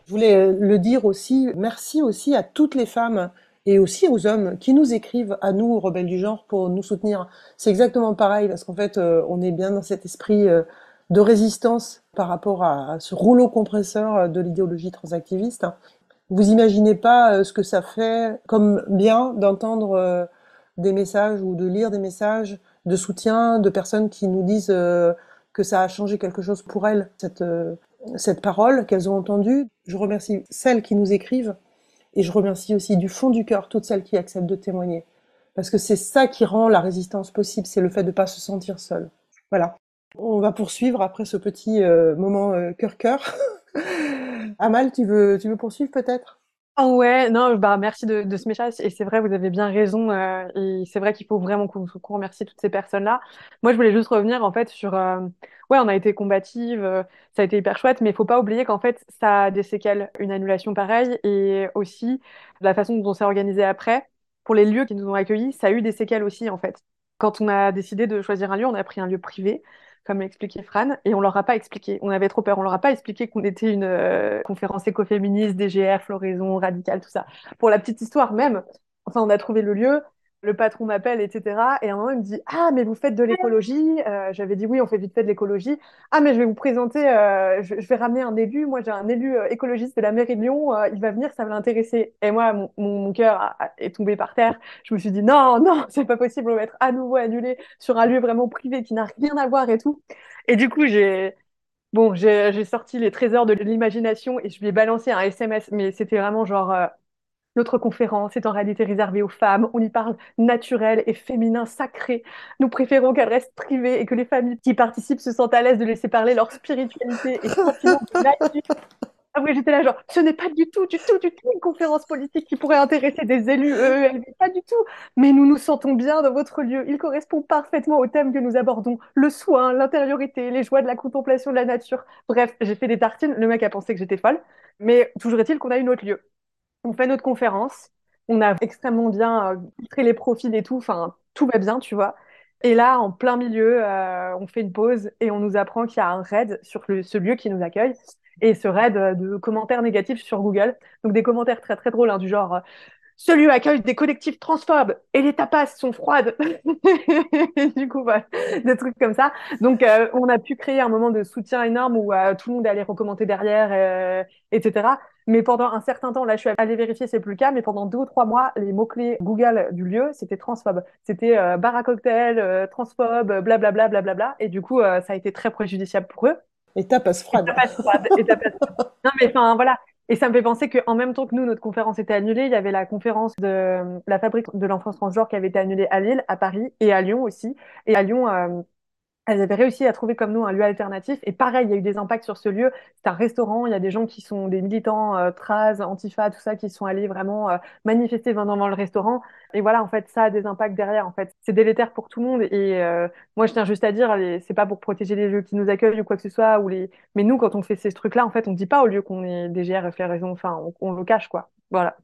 Je voulais euh, le dire aussi, merci aussi à toutes les femmes et aussi aux hommes qui nous écrivent à nous, rebelles du genre, pour nous soutenir. C'est exactement pareil, parce qu'en fait, euh, on est bien dans cet esprit euh, de résistance par rapport à ce rouleau compresseur de l'idéologie transactiviste. Vous imaginez pas ce que ça fait comme bien d'entendre des messages ou de lire des messages de soutien de personnes qui nous disent que ça a changé quelque chose pour elles, cette cette parole qu'elles ont entendue. Je remercie celles qui nous écrivent et je remercie aussi du fond du cœur toutes celles qui acceptent de témoigner. Parce que c'est ça qui rend la résistance possible, c'est le fait de ne pas se sentir seul. Voilà. On va poursuivre après ce petit euh, moment euh, cœur-cœur. [laughs] Amal, tu veux, tu veux poursuivre peut-être? Ouais, non, bah merci de, de ce message. Et c'est vrai, vous avez bien raison. Euh, et c'est vrai qu'il faut vraiment qu'on remercie toutes ces personnes-là. Moi, je voulais juste revenir en fait sur. Euh, ouais, on a été combative, euh, ça a été hyper chouette, mais il faut pas oublier qu'en fait, ça a des séquelles, une annulation pareille, et aussi la façon dont on s'est organisé après. Pour les lieux qui nous ont accueillis, ça a eu des séquelles aussi en fait. Quand on a décidé de choisir un lieu, on a pris un lieu privé comme l'expliquait Fran, et on leur a pas expliqué. On avait trop peur. On leur a pas expliqué qu'on était une euh, conférence écoféministe, DGR, floraison, radicale, tout ça. Pour la petite histoire même, enfin, on a trouvé le lieu, le patron m'appelle, etc. Et à un moment, il me dit Ah, mais vous faites de l'écologie euh, J'avais dit Oui, on fait vite fait de l'écologie. Ah, mais je vais vous présenter, euh, je, vais ramener un élu. Moi, j'ai un élu euh, écologiste de la mairie de Lyon. il va venir, ça va l'intéresser. Et moi, mon, cœur est tombé par terre. Je me suis dit Non, non, [laughs] c'est pas possible. On va être à nouveau annulé sur un lieu vraiment privé qui n'a rien à voir et tout. Et du coup, j'ai. Bon, j'ai sorti les trésors de l'imagination et je lui ai balancé un SMS, mais c'était vraiment genre notre conférence est en réalité réservée aux femmes. On y parle naturel et féminin sacré. Nous préférons qu'elle reste privée et que les familles qui participent se sentent à l'aise de laisser parler leur spiritualité et sentiment de oui, j'étais là genre, ce n'est pas du tout, du tout, du tout une conférence politique qui pourrait intéresser des élus EELV, pas du tout. Mais nous nous sentons bien dans votre lieu. Il correspond parfaitement au thème que nous abordons, le soin, l'intériorité, les joies de la contemplation de la nature. Bref, j'ai fait des tartines. Le mec a pensé que j'étais folle. Mais toujours est-il qu'on a une autre lieu. On fait notre conférence. On a extrêmement bien euh, filtré les profils et tout. Enfin, tout va bien, tu vois. Et là, en plein milieu, euh, on fait une pause et on nous apprend qu'il y a un raid sur ce lieu qui nous accueille. Et ce raid euh, de commentaires négatifs sur Google. Donc des commentaires très très drôles, hein, du genre ce lieu accueille des collectifs transphobes et les tapas sont froides. [laughs] du coup, voilà, des trucs comme ça. Donc, euh, on a pu créer un moment de soutien énorme où euh, tout le monde allait recommander derrière, euh, etc. Mais pendant un certain temps, là, je suis allée vérifier, c'est plus le cas, mais pendant deux ou trois mois, les mots-clés Google du lieu, c'était transphobe. C'était bar à cocktail, transphobe, blablabla, blablabla. Bla, bla, et du coup, ça a été très préjudiciable pour eux. Et tapas froide. Et tapas froide. et tapas froide. [laughs] Non, mais enfin, voilà. Et ça me fait penser qu'en même temps que nous, notre conférence était annulée, il y avait la conférence de la fabrique de l'enfance transgenre qui avait été annulée à Lille, à Paris et à Lyon aussi. Et à Lyon, euh, elles avaient réussi à trouver comme nous un lieu alternatif. Et pareil, il y a eu des impacts sur ce lieu. C'est un restaurant. Il y a des gens qui sont des militants euh, Traz, Antifa, tout ça, qui sont allés vraiment euh, manifester devant le restaurant. Et voilà, en fait, ça a des impacts derrière. En fait, c'est délétère pour tout le monde. Et euh, moi, je tiens juste à dire, c'est pas pour protéger les lieux qui nous accueillent ou quoi que ce soit. Ou les... Mais nous, quand on fait ces trucs-là, en fait, on dit pas au lieu qu'on est DGR raison. Enfin, on, on, le cache, quoi. Voilà.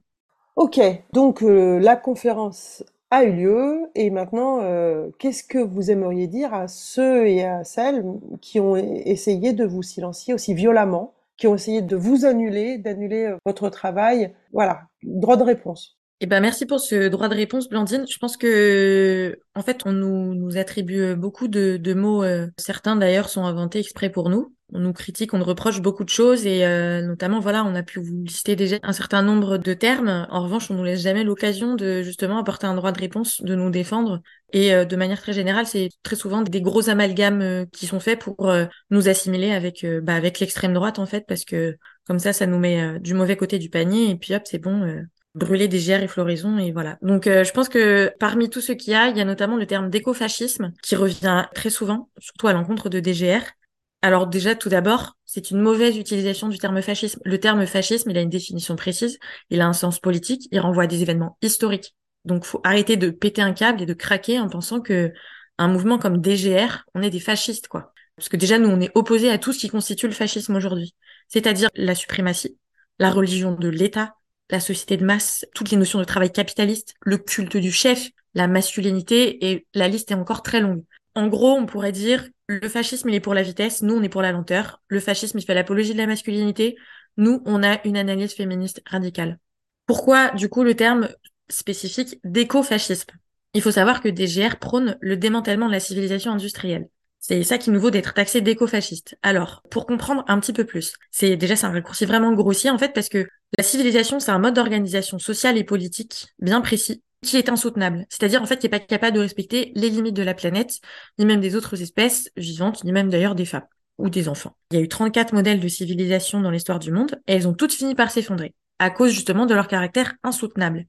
Ok, donc euh, la conférence a eu lieu et maintenant, euh, qu'est-ce que vous aimeriez dire à ceux et à celles qui ont essayé de vous silencier aussi violemment, qui ont essayé de vous annuler, d'annuler euh, votre travail? Voilà, droit de réponse. Eh ben, merci pour ce droit de réponse, Blandine. Je pense que, en fait, on nous, nous attribue beaucoup de, de mots. Euh, certains, d'ailleurs, sont inventés exprès pour nous. On nous critique, on nous reproche beaucoup de choses et euh, notamment, voilà, on a pu vous lister déjà un certain nombre de termes. En revanche, on nous laisse jamais l'occasion de justement apporter un droit de réponse, de nous défendre. Et euh, de manière très générale, c'est très souvent des gros amalgames qui sont faits pour nous assimiler avec, bah, avec l'extrême droite, en fait, parce que comme ça, ça nous met du mauvais côté du panier et puis hop, c'est bon brûler des et floraison et voilà. Donc euh, je pense que parmi tout ce qu'il y a, il y a notamment le terme d'écofascisme qui revient très souvent, surtout à l'encontre de DGR. Alors déjà tout d'abord, c'est une mauvaise utilisation du terme fascisme. Le terme fascisme, il a une définition précise, il a un sens politique, il renvoie à des événements historiques. Donc faut arrêter de péter un câble et de craquer en pensant que un mouvement comme DGR, on est des fascistes quoi. Parce que déjà nous on est opposés à tout ce qui constitue le fascisme aujourd'hui, c'est-à-dire la suprématie, la religion de l'État, la société de masse, toutes les notions de travail capitaliste, le culte du chef, la masculinité, et la liste est encore très longue. En gros, on pourrait dire, le fascisme, il est pour la vitesse, nous, on est pour la lenteur. Le fascisme, il fait l'apologie de la masculinité, nous, on a une analyse féministe radicale. Pourquoi, du coup, le terme spécifique d'écofascisme? Il faut savoir que DGR prône le démantèlement de la civilisation industrielle. C'est ça qui nous vaut d'être taxé d'écofasciste. Alors, pour comprendre un petit peu plus, c'est déjà c'est un raccourci vraiment grossier en fait parce que la civilisation c'est un mode d'organisation sociale et politique bien précis qui est insoutenable. C'est-à-dire en fait qui est pas capable de respecter les limites de la planète, ni même des autres espèces vivantes, ni même d'ailleurs des femmes ou des enfants. Il y a eu 34 modèles de civilisation dans l'histoire du monde et elles ont toutes fini par s'effondrer à cause justement de leur caractère insoutenable.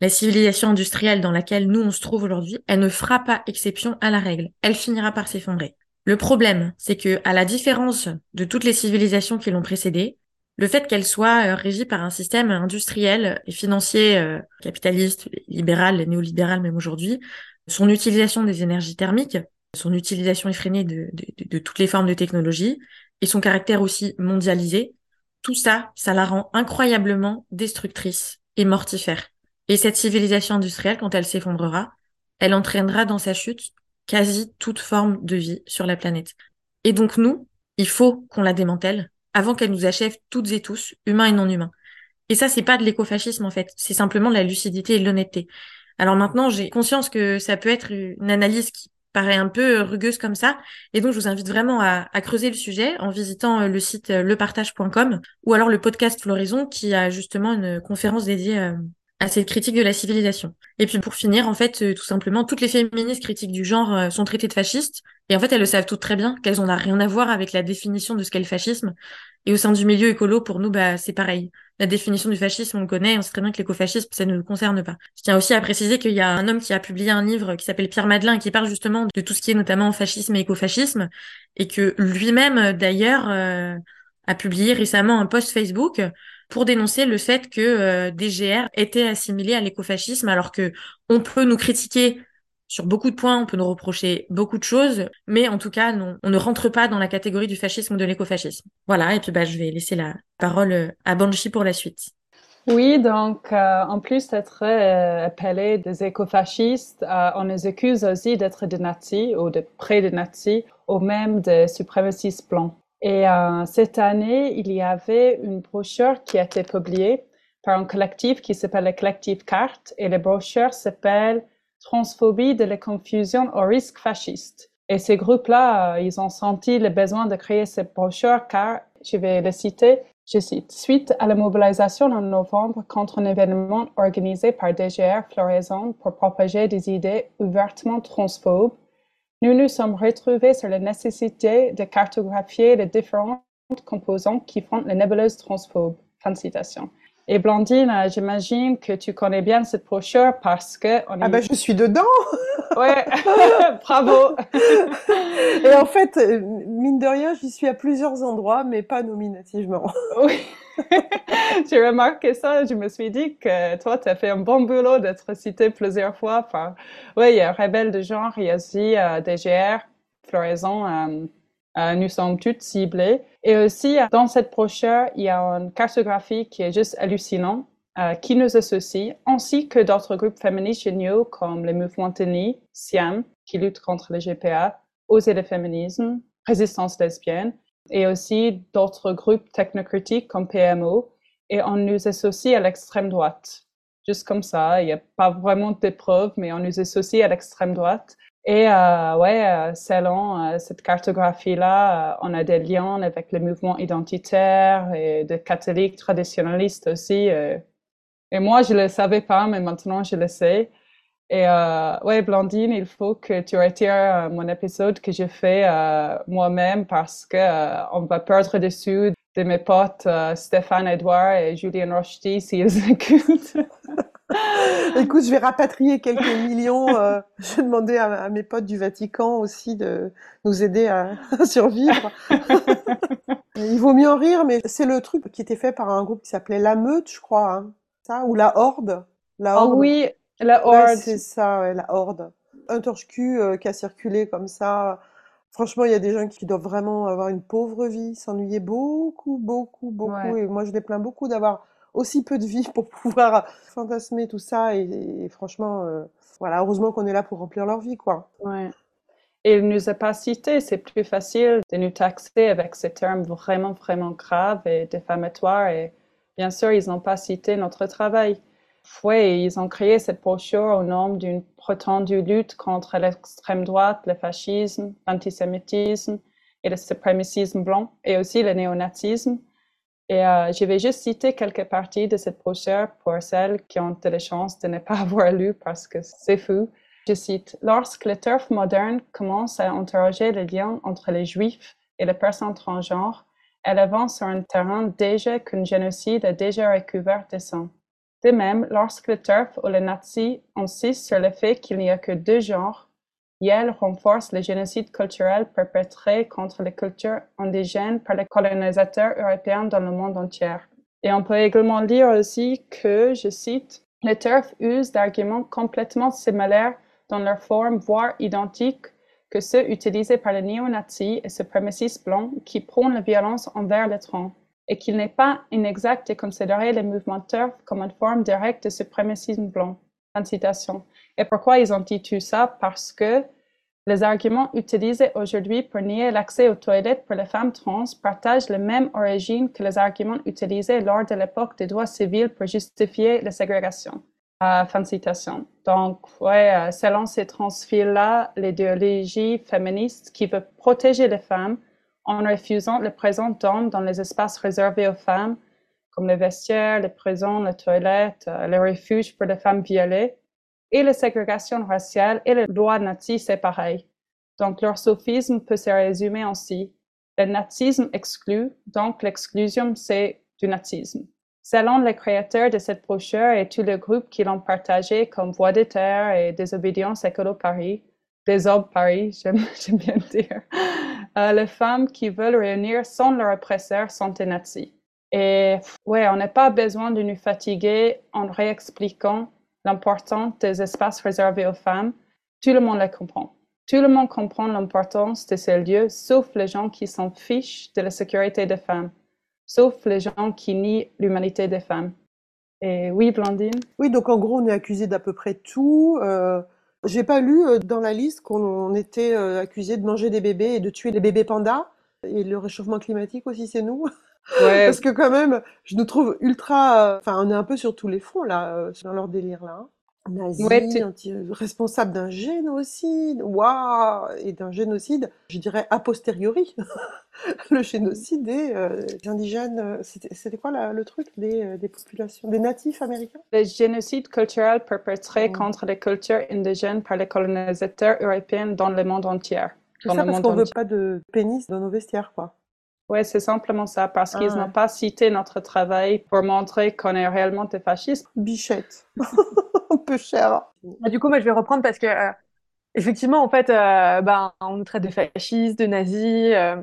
La civilisation industrielle dans laquelle nous on se trouve aujourd'hui, elle ne fera pas exception à la règle. Elle finira par s'effondrer. Le problème, c'est que, à la différence de toutes les civilisations qui l'ont précédée, le fait qu'elle soit euh, régie par un système industriel et financier euh, capitaliste, libéral, néolibéral même aujourd'hui, son utilisation des énergies thermiques, son utilisation effrénée de, de toutes les formes de technologie et son caractère aussi mondialisé, tout ça, ça la rend incroyablement destructrice et mortifère. Et cette civilisation industrielle, quand elle s'effondrera, elle entraînera dans sa chute quasi toute forme de vie sur la planète. Et donc nous, il faut qu'on la démantèle avant qu'elle nous achève toutes et tous, humains et non humains. Et ça, c'est pas de l'écofascisme en fait, c'est simplement la lucidité et l'honnêteté. Alors maintenant, j'ai conscience que ça peut être une analyse qui paraît un peu rugueuse comme ça, et donc je vous invite vraiment à, creuser le sujet en visitant euh, le site euh, lepartage.com ou alors le podcast Floraison qui a justement une conférence dédiée euh, à cette critique de la civilisation. Et puis pour finir, en fait, euh, tout simplement, toutes les féministes critiques du genre euh, sont traitées de fascistes, et en fait, elles le savent toutes très bien, qu'elles n'ont rien à voir avec la définition de ce qu'est le fascisme. Et au sein du milieu écolo, pour nous, bah, c'est pareil. La définition du fascisme, on le connaît, on sait très bien que l'écofascisme, ça ne nous concerne pas. Je tiens aussi à préciser qu'il y a un homme qui a publié un livre qui s'appelle Pierre Madelin, qui parle justement de tout ce qui est notamment fascisme et écofascisme, et que lui-même, d'ailleurs, euh, a publié récemment un post Facebook pour dénoncer le fait que euh, DGR était assimilé à l'écofascisme, alors que on peut nous critiquer sur beaucoup de points, on peut nous reprocher beaucoup de choses, mais en tout cas, non, on ne rentre pas dans la catégorie du fascisme ou de l'écofascisme. Voilà, et puis bah, je vais laisser la parole euh, à Banshee pour la suite. Oui, donc euh, en plus d'être appelés des écofascistes, on les accuse aussi d'être des nazis ou de près des nazis ou même des suprémacistes blancs. Et cette année, il y avait une brochure qui a été publiée par un collectif qui s'appelle le collectif Carte et la brochure s'appelle Transphobie de la confusion au risque fasciste. Et ces groupes-là, ils ont senti le besoin de créer cette brochure car, je vais le citer, je cite, suite à la mobilisation en novembre contre un événement organisé par DGR Floraison pour propager des idées ouvertement transphobes, nous nous sommes retrouvés sur la nécessité de cartographier les différentes composantes qui font la nébuleuse transphobe. Fin de citation. Et Blandine, euh, j'imagine que tu connais bien cette brochure parce que... On Ah ben je suis dedans [laughs] Ouais, [laughs] bravo Et en fait, euh, mine de rien, j'y suis à plusieurs endroits, mais pas nominativement. Oui, [laughs] j'ai remarqué ça, je me suis dit que toi, tu as fait un bon boulot d'être cité plusieurs fois. Enfin, oui, il y a Rebelle de genre, il y a aussi euh, DGR, Floraison, euh, nous sommes toutes ciblées. Et aussi, dans cette brochure, il y a une cartographie qui est juste hallucinante, euh, qui nous associe, ainsi que d'autres groupes féministes géniaux comme le mouvement TENI, SIAM, qui lutte contre le GPA, Oser le féminisme, Résistance lesbienne, et aussi d'autres groupes technocritiques comme PMO. Et on nous associe à l'extrême droite. Juste comme ça, il n'y a pas vraiment d'épreuve, mais on nous associe à l'extrême droite. Et euh, ouais, euh, selon euh, cette cartographie-là, on a des liens avec le mouvement identitaire et des catholiques traditionnalistes aussi. et moi, je ne le savais pas, mais maintenant, je le sais. Et ouais, Blandine, il faut que tu retires mon épisode que j'ai fait moi-même parce que on va perdre dessus de mes potes Stéphane Edouard et Julien Rochety s'ils [laughs] écoutent. [laughs] Écoute, je vais rapatrier quelques millions. Euh, je vais demander à, mes potes du Vatican aussi de nous aider à, [laughs] survivre. Il vaut mieux en rire, mais c'est le truc qui était fait par un groupe qui s'appelait La Meute, je crois, hein. ça, ou La Horde. La Oh oui, La Horde. c'est ça, La Horde. Un torche-cul euh, qui a circulé comme ça. Franchement, il y a des gens qui doivent vraiment avoir une pauvre vie, s'ennuyer beaucoup, beaucoup, beaucoup. Et moi, je les plains beaucoup d'avoir aussi peu de vie [laughs] pour pouvoir fantasmer tout ça. Et, franchement, euh, voilà, heureusement qu'on est là pour remplir leur vie, quoi. Ouais. Et il nous a pas cité, c'est plus facile de nous taxer avec ces termes vraiment, vraiment graves et défamatoires. Et bien sûr, ils n'ont pas cité notre travail. Oui, ils ont créé cette brochure au nom d'une prétendue lutte contre l'extrême droite, le fascisme, l'antisémitisme et le suprémacisme blanc, et aussi le néonazisme. Et euh, je vais juste citer quelques parties de cette brochure pour celles qui ont de la chance de ne pas [laughs] avoir lu parce que c'est fou. Je cite, Lorsque le turf moderne commence à interroger les liens entre les juifs et les personnes transgenres, elle avance sur un terrain déjà qu'un génocide a déjà recouvert de sang. De même, lorsque le turf ou les nazis insistent sur le fait qu'il n'y a que deux genres, Yale renforce le génocide culturel perpétré contre les cultures indigènes par les colonisateurs européens dans le monde entier. Et on peut également lire aussi que, je cite, les TERF usent d'arguments complètement similaires dans leur forme, voire identiques, que ceux utilisés par les néo-nazis et suprémacistes blancs qui prônent la violence envers les trans, et qu'il n'est pas inexact de considérer les mouvements TERF comme une forme directe de suprémacisme blanc. Et pourquoi ils ont dit tout ça? Parce que les arguments utilisés aujourd'hui pour nier l'accès aux toilettes pour les femmes trans partagent la même origine que les arguments utilisés lors de l'époque des droits civils pour justifier la ségrégation. Euh, fin de citation. Donc, euh, selon ces transfils-là, l'idéologie féministe qui veut protéger les femmes en refusant la présence d'hommes dans les espaces réservés aux femmes, comme les vestiaires, les prisons, les toilettes, euh, les refuges pour les femmes violées, et la ségrégation raciale et les lois nazies, c'est pareil. Donc, leur sophisme peut se résumer ainsi. Le nazisme exclut, donc l'exclusion, c'est du nazisme. Selon les créateurs de cette brochure et tous les groupes qui l'ont partagé comme Voix des Terres et Désobéissance Écolo Paris, des hommes paris, [laughs] j'aime bien dire, euh, les femmes qui veulent réunir sans leur oppresseur santé nazi. Et ouais, on n'a pas besoin de nous fatiguer en réexpliquant l'importance des espaces réservés aux femmes. Tout le monde les comprend. Tout le monde comprend l'importance de ces lieux, sauf les gens qui s'en fichent de la sécurité des femmes, sauf les gens qui nient l'humanité des femmes. Et oui, Blandine Oui, donc en gros, on est accusé d'à peu près tout. Euh, j'ai pas lu euh, dans la liste qu'on était euh, accusé de manger des bébés et de tuer les bébés pandas. Et le réchauffement climatique aussi, c'est nous. Ouais. [laughs] Parce que quand même, je nous trouve ultra... Enfin, on est un peu sur tous les fronts, là, dans leur délire, là. Nazi, responsable d'un génocide, waouh, et d'un génocide, je dirais a posteriori. [laughs] le génocide des, euh, indigènes, euh, c'était quoi le truc des, euh, des, populations, des natifs américains? Le génocide culturel perpétré contre les cultures indigènes par les colonisateurs européens dans le monde entier. Tout ça parce qu'on veut pas de pénis dans nos vestiaires, quoi. Oui, c'est simplement ça, parce qu'ils ah n'ont pas cité notre travail pour montrer qu'on est réellement des fascistes. Bichette. [laughs] [laughs] Un peu cher. Ah, du coup, moi, je vais reprendre parce que, euh, effectivement, en fait, euh, ben, on nous traite de fascistes, de nazis, euh,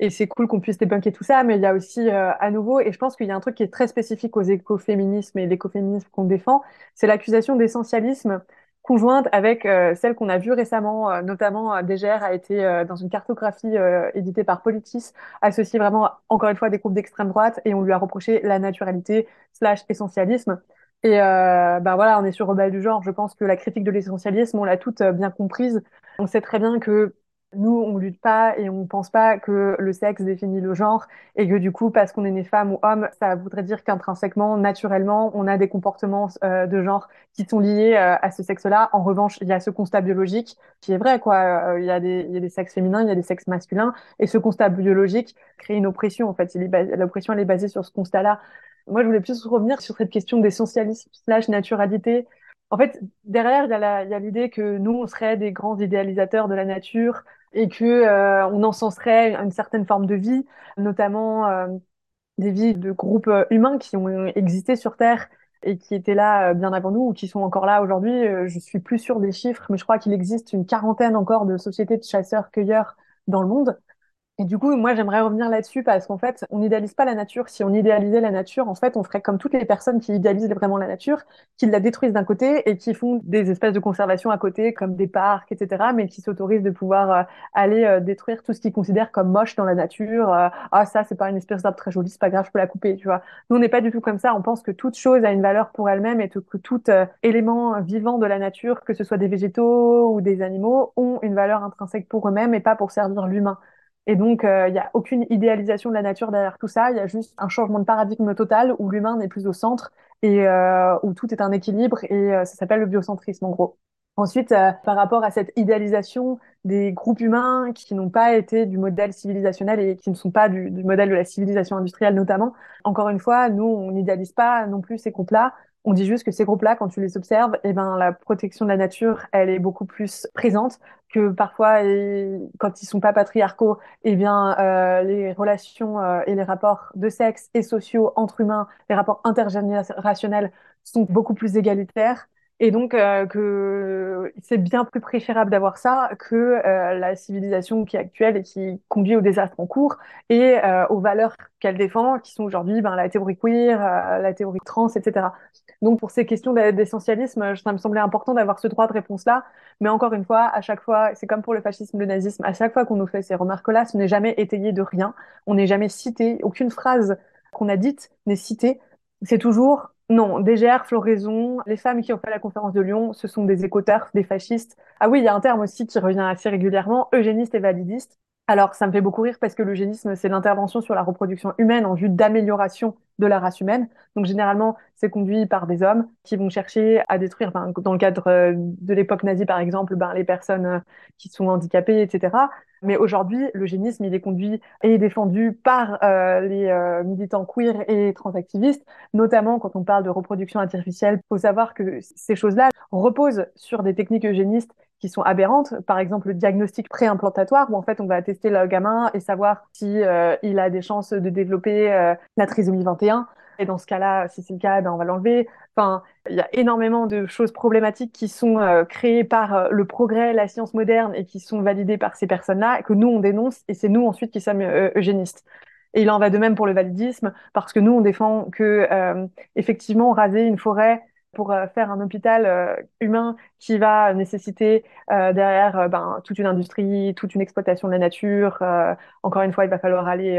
et c'est cool qu'on puisse débunker tout ça, mais il y a aussi, à nouveau, et je pense qu'il y a un truc qui est très spécifique aux écoféminismes et l'écoféminisme qu'on défend, c'est l'accusation d'essentialisme conjointe avec euh, celle qu'on a vue récemment, euh, notamment euh, DGR a été dans une cartographie éditée par Politis, associée vraiment encore une fois à des groupes d'extrême droite et on lui a reproché la naturalité slash essentialisme. Et ben voilà, on est sur rebelle du genre. Je pense que la critique de l'essentialisme, on l'a toute bien comprise. On sait très bien que nous, on lutte pas et on pense pas que le sexe définit le genre et que du coup, parce qu'on est né femme ou homme, ça voudrait dire qu'intrinsèquement, naturellement, on a des comportements euh, de genre qui sont liés euh, à ce sexe-là. En revanche, il y a ce constat biologique qui est vrai, quoi. Euh, il y a des, il y a des sexes féminins, il y a des sexes masculins et ce constat biologique crée une oppression. En fait, l'oppression, elle est basée sur ce constat-là. Moi, je voulais plus revenir sur cette question d'essentialisme slash naturalité en fait, derrière, il y a l'idée que nous, on serait des grands idéalisateurs de la nature, et que euh, on encenserait une certaine forme de vie, notamment euh, des vies de groupes euh, humains qui ont existé sur Terre et qui étaient là bien avant nous ou qui sont encore là aujourd'hui. Je suis plus sûre des chiffres, mais je crois qu'il existe une quarantaine encore de sociétés de chasseurs-cueilleurs dans le monde. Et du coup, moi, j'aimerais revenir là-dessus parce qu'en fait, on n'idéalise pas la nature. Si on idéalisait la nature, en fait, on ferait comme toutes les personnes qui idéalisent vraiment la nature, qui la détruisent d'un côté et qui font des espèces de conservation à côté, comme des parcs, etc., mais qui s'autorisent de pouvoir euh, aller euh, détruire tout ce qu'ils considèrent comme moche dans la nature. Euh, ah, ça, c'est pas une espèce d'arbre très joli, c'est pas grave, je peux la couper, tu vois. Nous, on n'est pas du tout comme ça. On pense que toute chose a une valeur pour elle-même et que tout élément vivant de la nature, que ce soit des végétaux ou des animaux, ont une valeur intrinsèque pour eux-mêmes et pas pour servir l'humain. Et donc, euh, il n'y a aucune idéalisation de la nature derrière tout ça. Il y a juste un changement de paradigme total où l'humain n'est plus au centre et euh, où tout est un équilibre. Et euh, ça s'appelle le biocentrisme, en gros. Ensuite, par rapport à cette idéalisation des groupes humains qui n'ont pas été du modèle civilisationnel et qui ne sont pas du, du modèle de la civilisation industrielle notamment, encore une fois, nous, on n'idéalise pas non plus ces groupes-là. On dit juste que ces groupes-là, quand tu les observes, eh ben, la protection de la nature, elle est beaucoup plus présente que parfois, quand ils sont pas patriarcaux, eh bien, euh, les relations euh, et les rapports de sexe et sociaux entre humains, les rapports intergénérationnels sont beaucoup plus égalitaires. Et donc euh, que c'est bien plus préférable d'avoir ça que euh, la civilisation qui est actuelle et qui conduit au désastre en cours et euh, aux valeurs qu'elle défend, qui sont aujourd'hui ben, la théorie queer, la théorie trans, etc. Donc pour ces questions d'essentialisme, ça me semblait important d'avoir ce droit de réponse-là. Mais encore une fois, à chaque fois, c'est comme pour le fascisme, le nazisme, à chaque fois qu'on nous fait ces remarques-là, ce n'est jamais étayé de rien, on n'est jamais cité, aucune phrase qu'on a dite n'est citée. C'est toujours non, DGR, Floraison, les femmes qui ont fait la conférence de Lyon, ce sont des écoteurs, des fascistes. Ah oui, il y a un terme aussi qui revient assez régulièrement, eugéniste et validiste. Alors, ça me fait beaucoup rire parce que l'eugénisme, c'est l'intervention sur la reproduction humaine en vue d'amélioration de la race humaine. Donc, généralement, c'est conduit par des hommes qui vont chercher à détruire, ben, dans le cadre euh, de l'époque nazie, par exemple, ben, les personnes euh, qui sont handicapées, etc. Mais aujourd'hui, l'eugénisme, il est conduit et défendu par euh, les militants queer et transactivistes, notamment quand on parle de reproduction artificielle. Il faut savoir que ces choses-là reposent sur des techniques eugénistes qui sont aberrantes. Par exemple, le diagnostic préimplantatoire, où en fait on va tester le gamin et savoir si euh, il a des chances de développer euh, la trisomie 21. Et dans ce cas-là, si c'est le cas, ben, on va l'enlever. Il y a énormément de choses problématiques qui sont euh, créées par euh, le progrès, la science moderne et qui sont validées par ces personnes-là, que nous, on dénonce, et c'est nous ensuite qui sommes euh, eugénistes. Et il en va de même pour le validisme, parce que nous, on défend que, effectivement, raser une forêt pour euh, faire un hôpital euh, humain qui va nécessiter euh, derrière ben, toute une industrie, toute une exploitation de la nature. encore une fois, il va falloir aller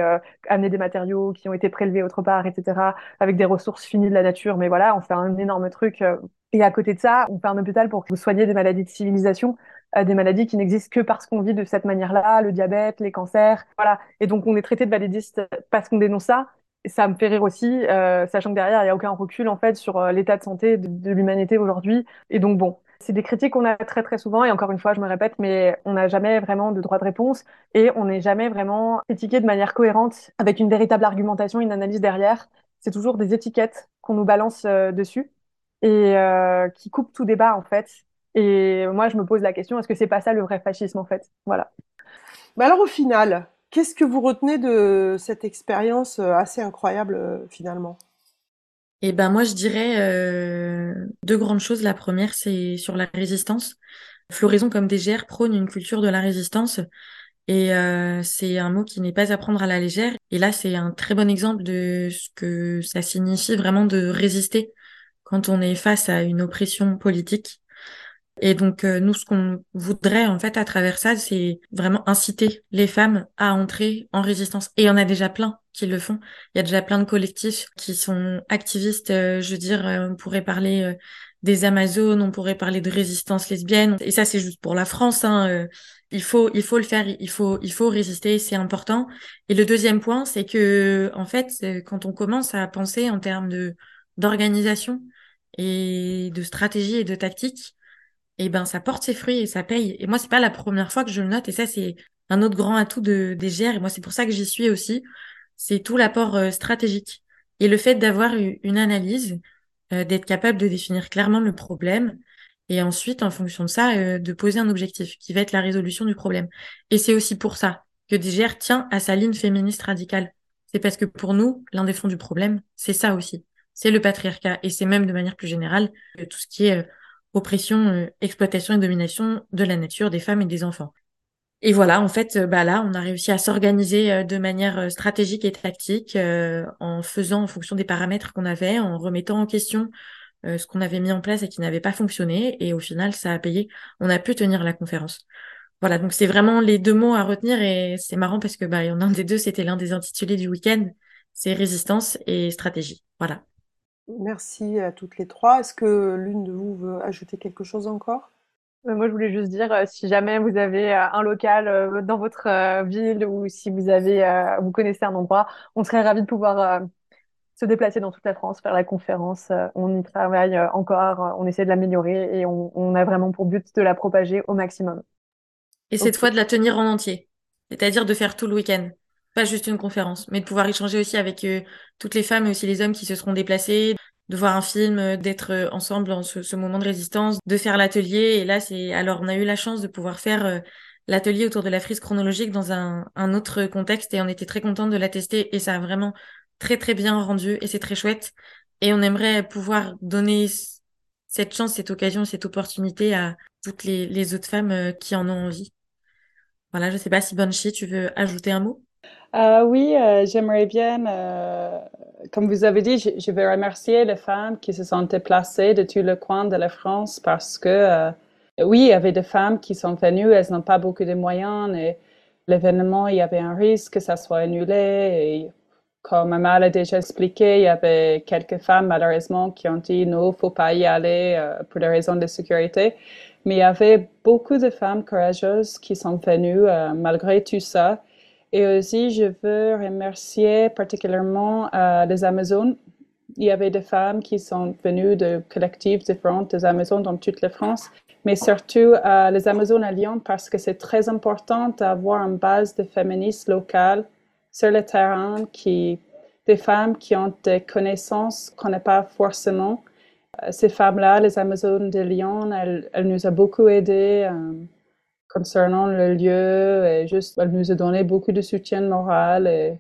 amener des matériaux qui ont été prélevés autre part, etc., avec des ressources finies de la nature. Mais voilà, on fait un énorme truc. et à côté de ça, on fait un hôpital pour soignez des maladies de civilisation, des maladies qui n'existent que parce qu'on vit de cette manière-là, le diabète, les cancers, voilà. Et donc on est traité de validiste parce qu'on dénonce ça, ça me fait rire aussi, euh, sachant que derrière, il n'y a aucun recul en fait sur euh, l'état de santé de, l'humanité aujourd'hui. Et donc bon, c'est des critiques qu'on a très très souvent, et encore une fois, je me répète, mais on n'a jamais vraiment de droit de réponse, et on n'est jamais vraiment critiqué de manière cohérente, avec une véritable argumentation, une analyse derrière. C'est toujours des étiquettes qu'on nous balance euh, dessus, et qui coupent tout débat en fait. Et moi, je me pose la question, est-ce que c'est pas ça le vrai fascisme en fait? Voilà. Mais alors au final, Qu'est-ce que vous retenez de cette expérience euh, assez incroyable euh, finalement? Eh ben moi je dirais euh, deux grandes choses. La première c'est sur la résistance. Floraison comme DGR prône une culture de la résistance et c'est un mot qui n'est pas à prendre à la légère. Et là c'est un très bon exemple de ce que ça signifie vraiment de résister quand on est face à une oppression politique. Et donc, euh, nous, ce qu'on voudrait, en fait, à travers ça, c'est vraiment inciter les femmes à entrer en résistance. Et il y en a déjà plein qui le font. Il y a déjà plein de collectifs qui sont activistes. Euh, je veux dire, euh, on pourrait parler des Amazones, on pourrait parler de résistance lesbienne. Et ça, c'est juste pour la France. Hein, il faut, il faut le faire. Il faut, il faut résister. C'est important. Et le deuxième point, c'est que, en fait, quand on commence à penser en termes de d'organisation et de stratégie et de tactique, et ben ça porte ses fruits et ça paye. Et moi, c'est pas la première fois que je le note, et ça, c'est un autre grand atout de, des et moi, c'est pour ça que j'y suis aussi. C'est tout l'apport euh, stratégique. Et le fait d'avoir une analyse, euh, d'être capable de définir clairement le problème, et ensuite, en fonction de ça, euh, de poser un objectif qui va être la résolution du problème. Et c'est aussi pour ça que DGR tient à sa ligne féministe radicale. C'est parce que pour nous, l'un des fonds du problème, c'est ça aussi. C'est le patriarcat. Et c'est même de manière plus générale tout ce qui est oppression, euh, exploitation et domination de la nature, des femmes et des enfants. Et voilà, en fait, euh, bah là, on a réussi à s'organiser euh, de manière stratégique et tactique en faisant en fonction des paramètres qu'on avait, en remettant en question ce qu'on avait mis en place et qui n'avait pas fonctionné. Et au final, ça a payé. On a pu tenir la conférence. Voilà, donc c'est vraiment les deux mots à retenir et c'est marrant parce que bah, il y en a un des deux, c'était l'un des intitulés du week-end, c'est résistance et stratégie. Voilà. Merci à toutes les trois. Est-ce que l'une de vous veut ajouter quelque chose encore? Euh, Moi, je voulais juste dire, euh, si jamais vous avez euh, un local dans votre ville ou si vous avez, vous connaissez un endroit, on serait ravis de pouvoir se déplacer dans toute la France, faire la conférence. On y travaille encore, on essaie de l'améliorer et on, a vraiment pour but de la propager au maximum. Et cette fois de la tenir en entier, c'est-à-dire de faire tout le week-end? Pas juste une conférence, mais de pouvoir échanger aussi avec euh, toutes les femmes et aussi les hommes qui se seront déplacés, de voir un film, euh, d'être euh, ensemble en ce, moment de résistance, de faire l'atelier. Et là, c'est alors on a eu la chance de pouvoir faire l'atelier autour de la frise chronologique dans un, autre contexte et on était très contente de la tester et ça a vraiment très très bien rendu et c'est très chouette. Et on aimerait pouvoir donner cette chance, cette occasion, cette opportunité à toutes les, les autres femmes qui en ont envie. Voilà, je sais pas si Banshee, tu veux ajouter un mot? Euh, oui, euh, j'aimerais bien, euh, comme vous avez dit, je, je, vais remercier les femmes qui se sont déplacées de tout le coin de la France parce que, oui, il y avait des femmes qui sont venues, elles n'ont pas beaucoup de moyens et l'événement, il y avait un risque que ça soit annulé. Et comme Amal a déjà expliqué, il y avait quelques femmes, malheureusement, qui ont dit non, faut pas y aller pour des raisons de sécurité. Mais il y avait beaucoup de femmes courageuses qui sont venues malgré tout ça. Et aussi, je veux remercier particulièrement euh, les Amazones. Il y avait des femmes qui sont venues de collectifs différents des Amazones dans toute la France, mais surtout euh, les Amazones à Lyon parce que c'est très important d'avoir une base de féministes locales sur le terrain, qui, des femmes qui ont des connaissances qu'on n'a pas forcément. Euh, ces femmes-là, les Amazones de Lyon, elles, nous ont beaucoup aidées. Euh, concernant le lieu et juste elle nous a donné beaucoup de soutien moral et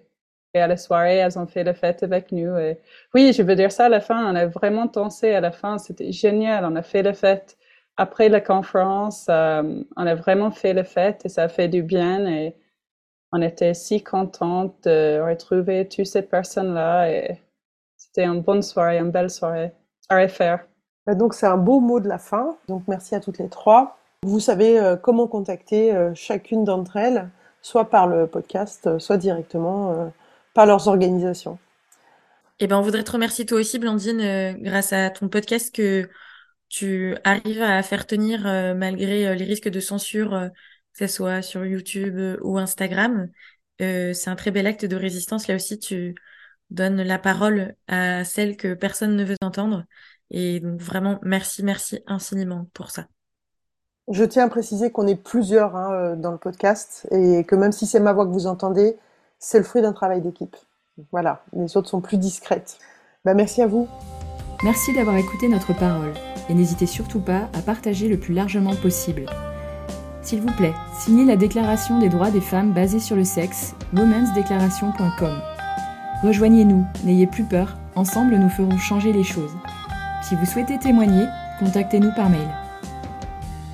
à la soirée, elles ont fait la fête avec nous. Et oui, je veux dire ça à la fin. On a vraiment dansé à la fin. C'était génial. On a fait la fête après la conférence. Euh, on a vraiment fait la fête et ça a fait du bien. Et on était si contente de retrouver toutes ces personnes-là. Et c'était une bonne soirée, une belle soirée à refaire. Donc c'est un beau mot de la fin. Donc merci à toutes les trois. Vous savez euh, comment contacter euh, chacune d'entre elles, soit par le podcast, soit directement par leurs organisations. Eh ben, on voudrait te remercier toi aussi, Blandine, euh, grâce à ton podcast que tu arrives à faire tenir euh, malgré euh, les risques de censure, que ce soit sur YouTube ou Instagram. c'est un très bel acte de résistance. Là aussi, tu donnes la parole à celles que personne ne veut entendre. Et donc vraiment, merci, merci infiniment pour ça. Je tiens à préciser qu'on est plusieurs hein, dans le podcast et que même si c'est ma voix que vous entendez, c'est le fruit d'un travail d'équipe. Voilà, les autres sont plus discrètes. Bah, merci à vous. Merci d'avoir écouté notre parole et n'hésitez surtout pas à partager le plus largement possible. S'il vous plaît, signez la Déclaration des droits des femmes basée sur le sexe, womensdeclaration.com. Rejoignez-nous, n'ayez plus peur, ensemble nous ferons changer les choses. Si vous souhaitez témoigner, contactez-nous par mail.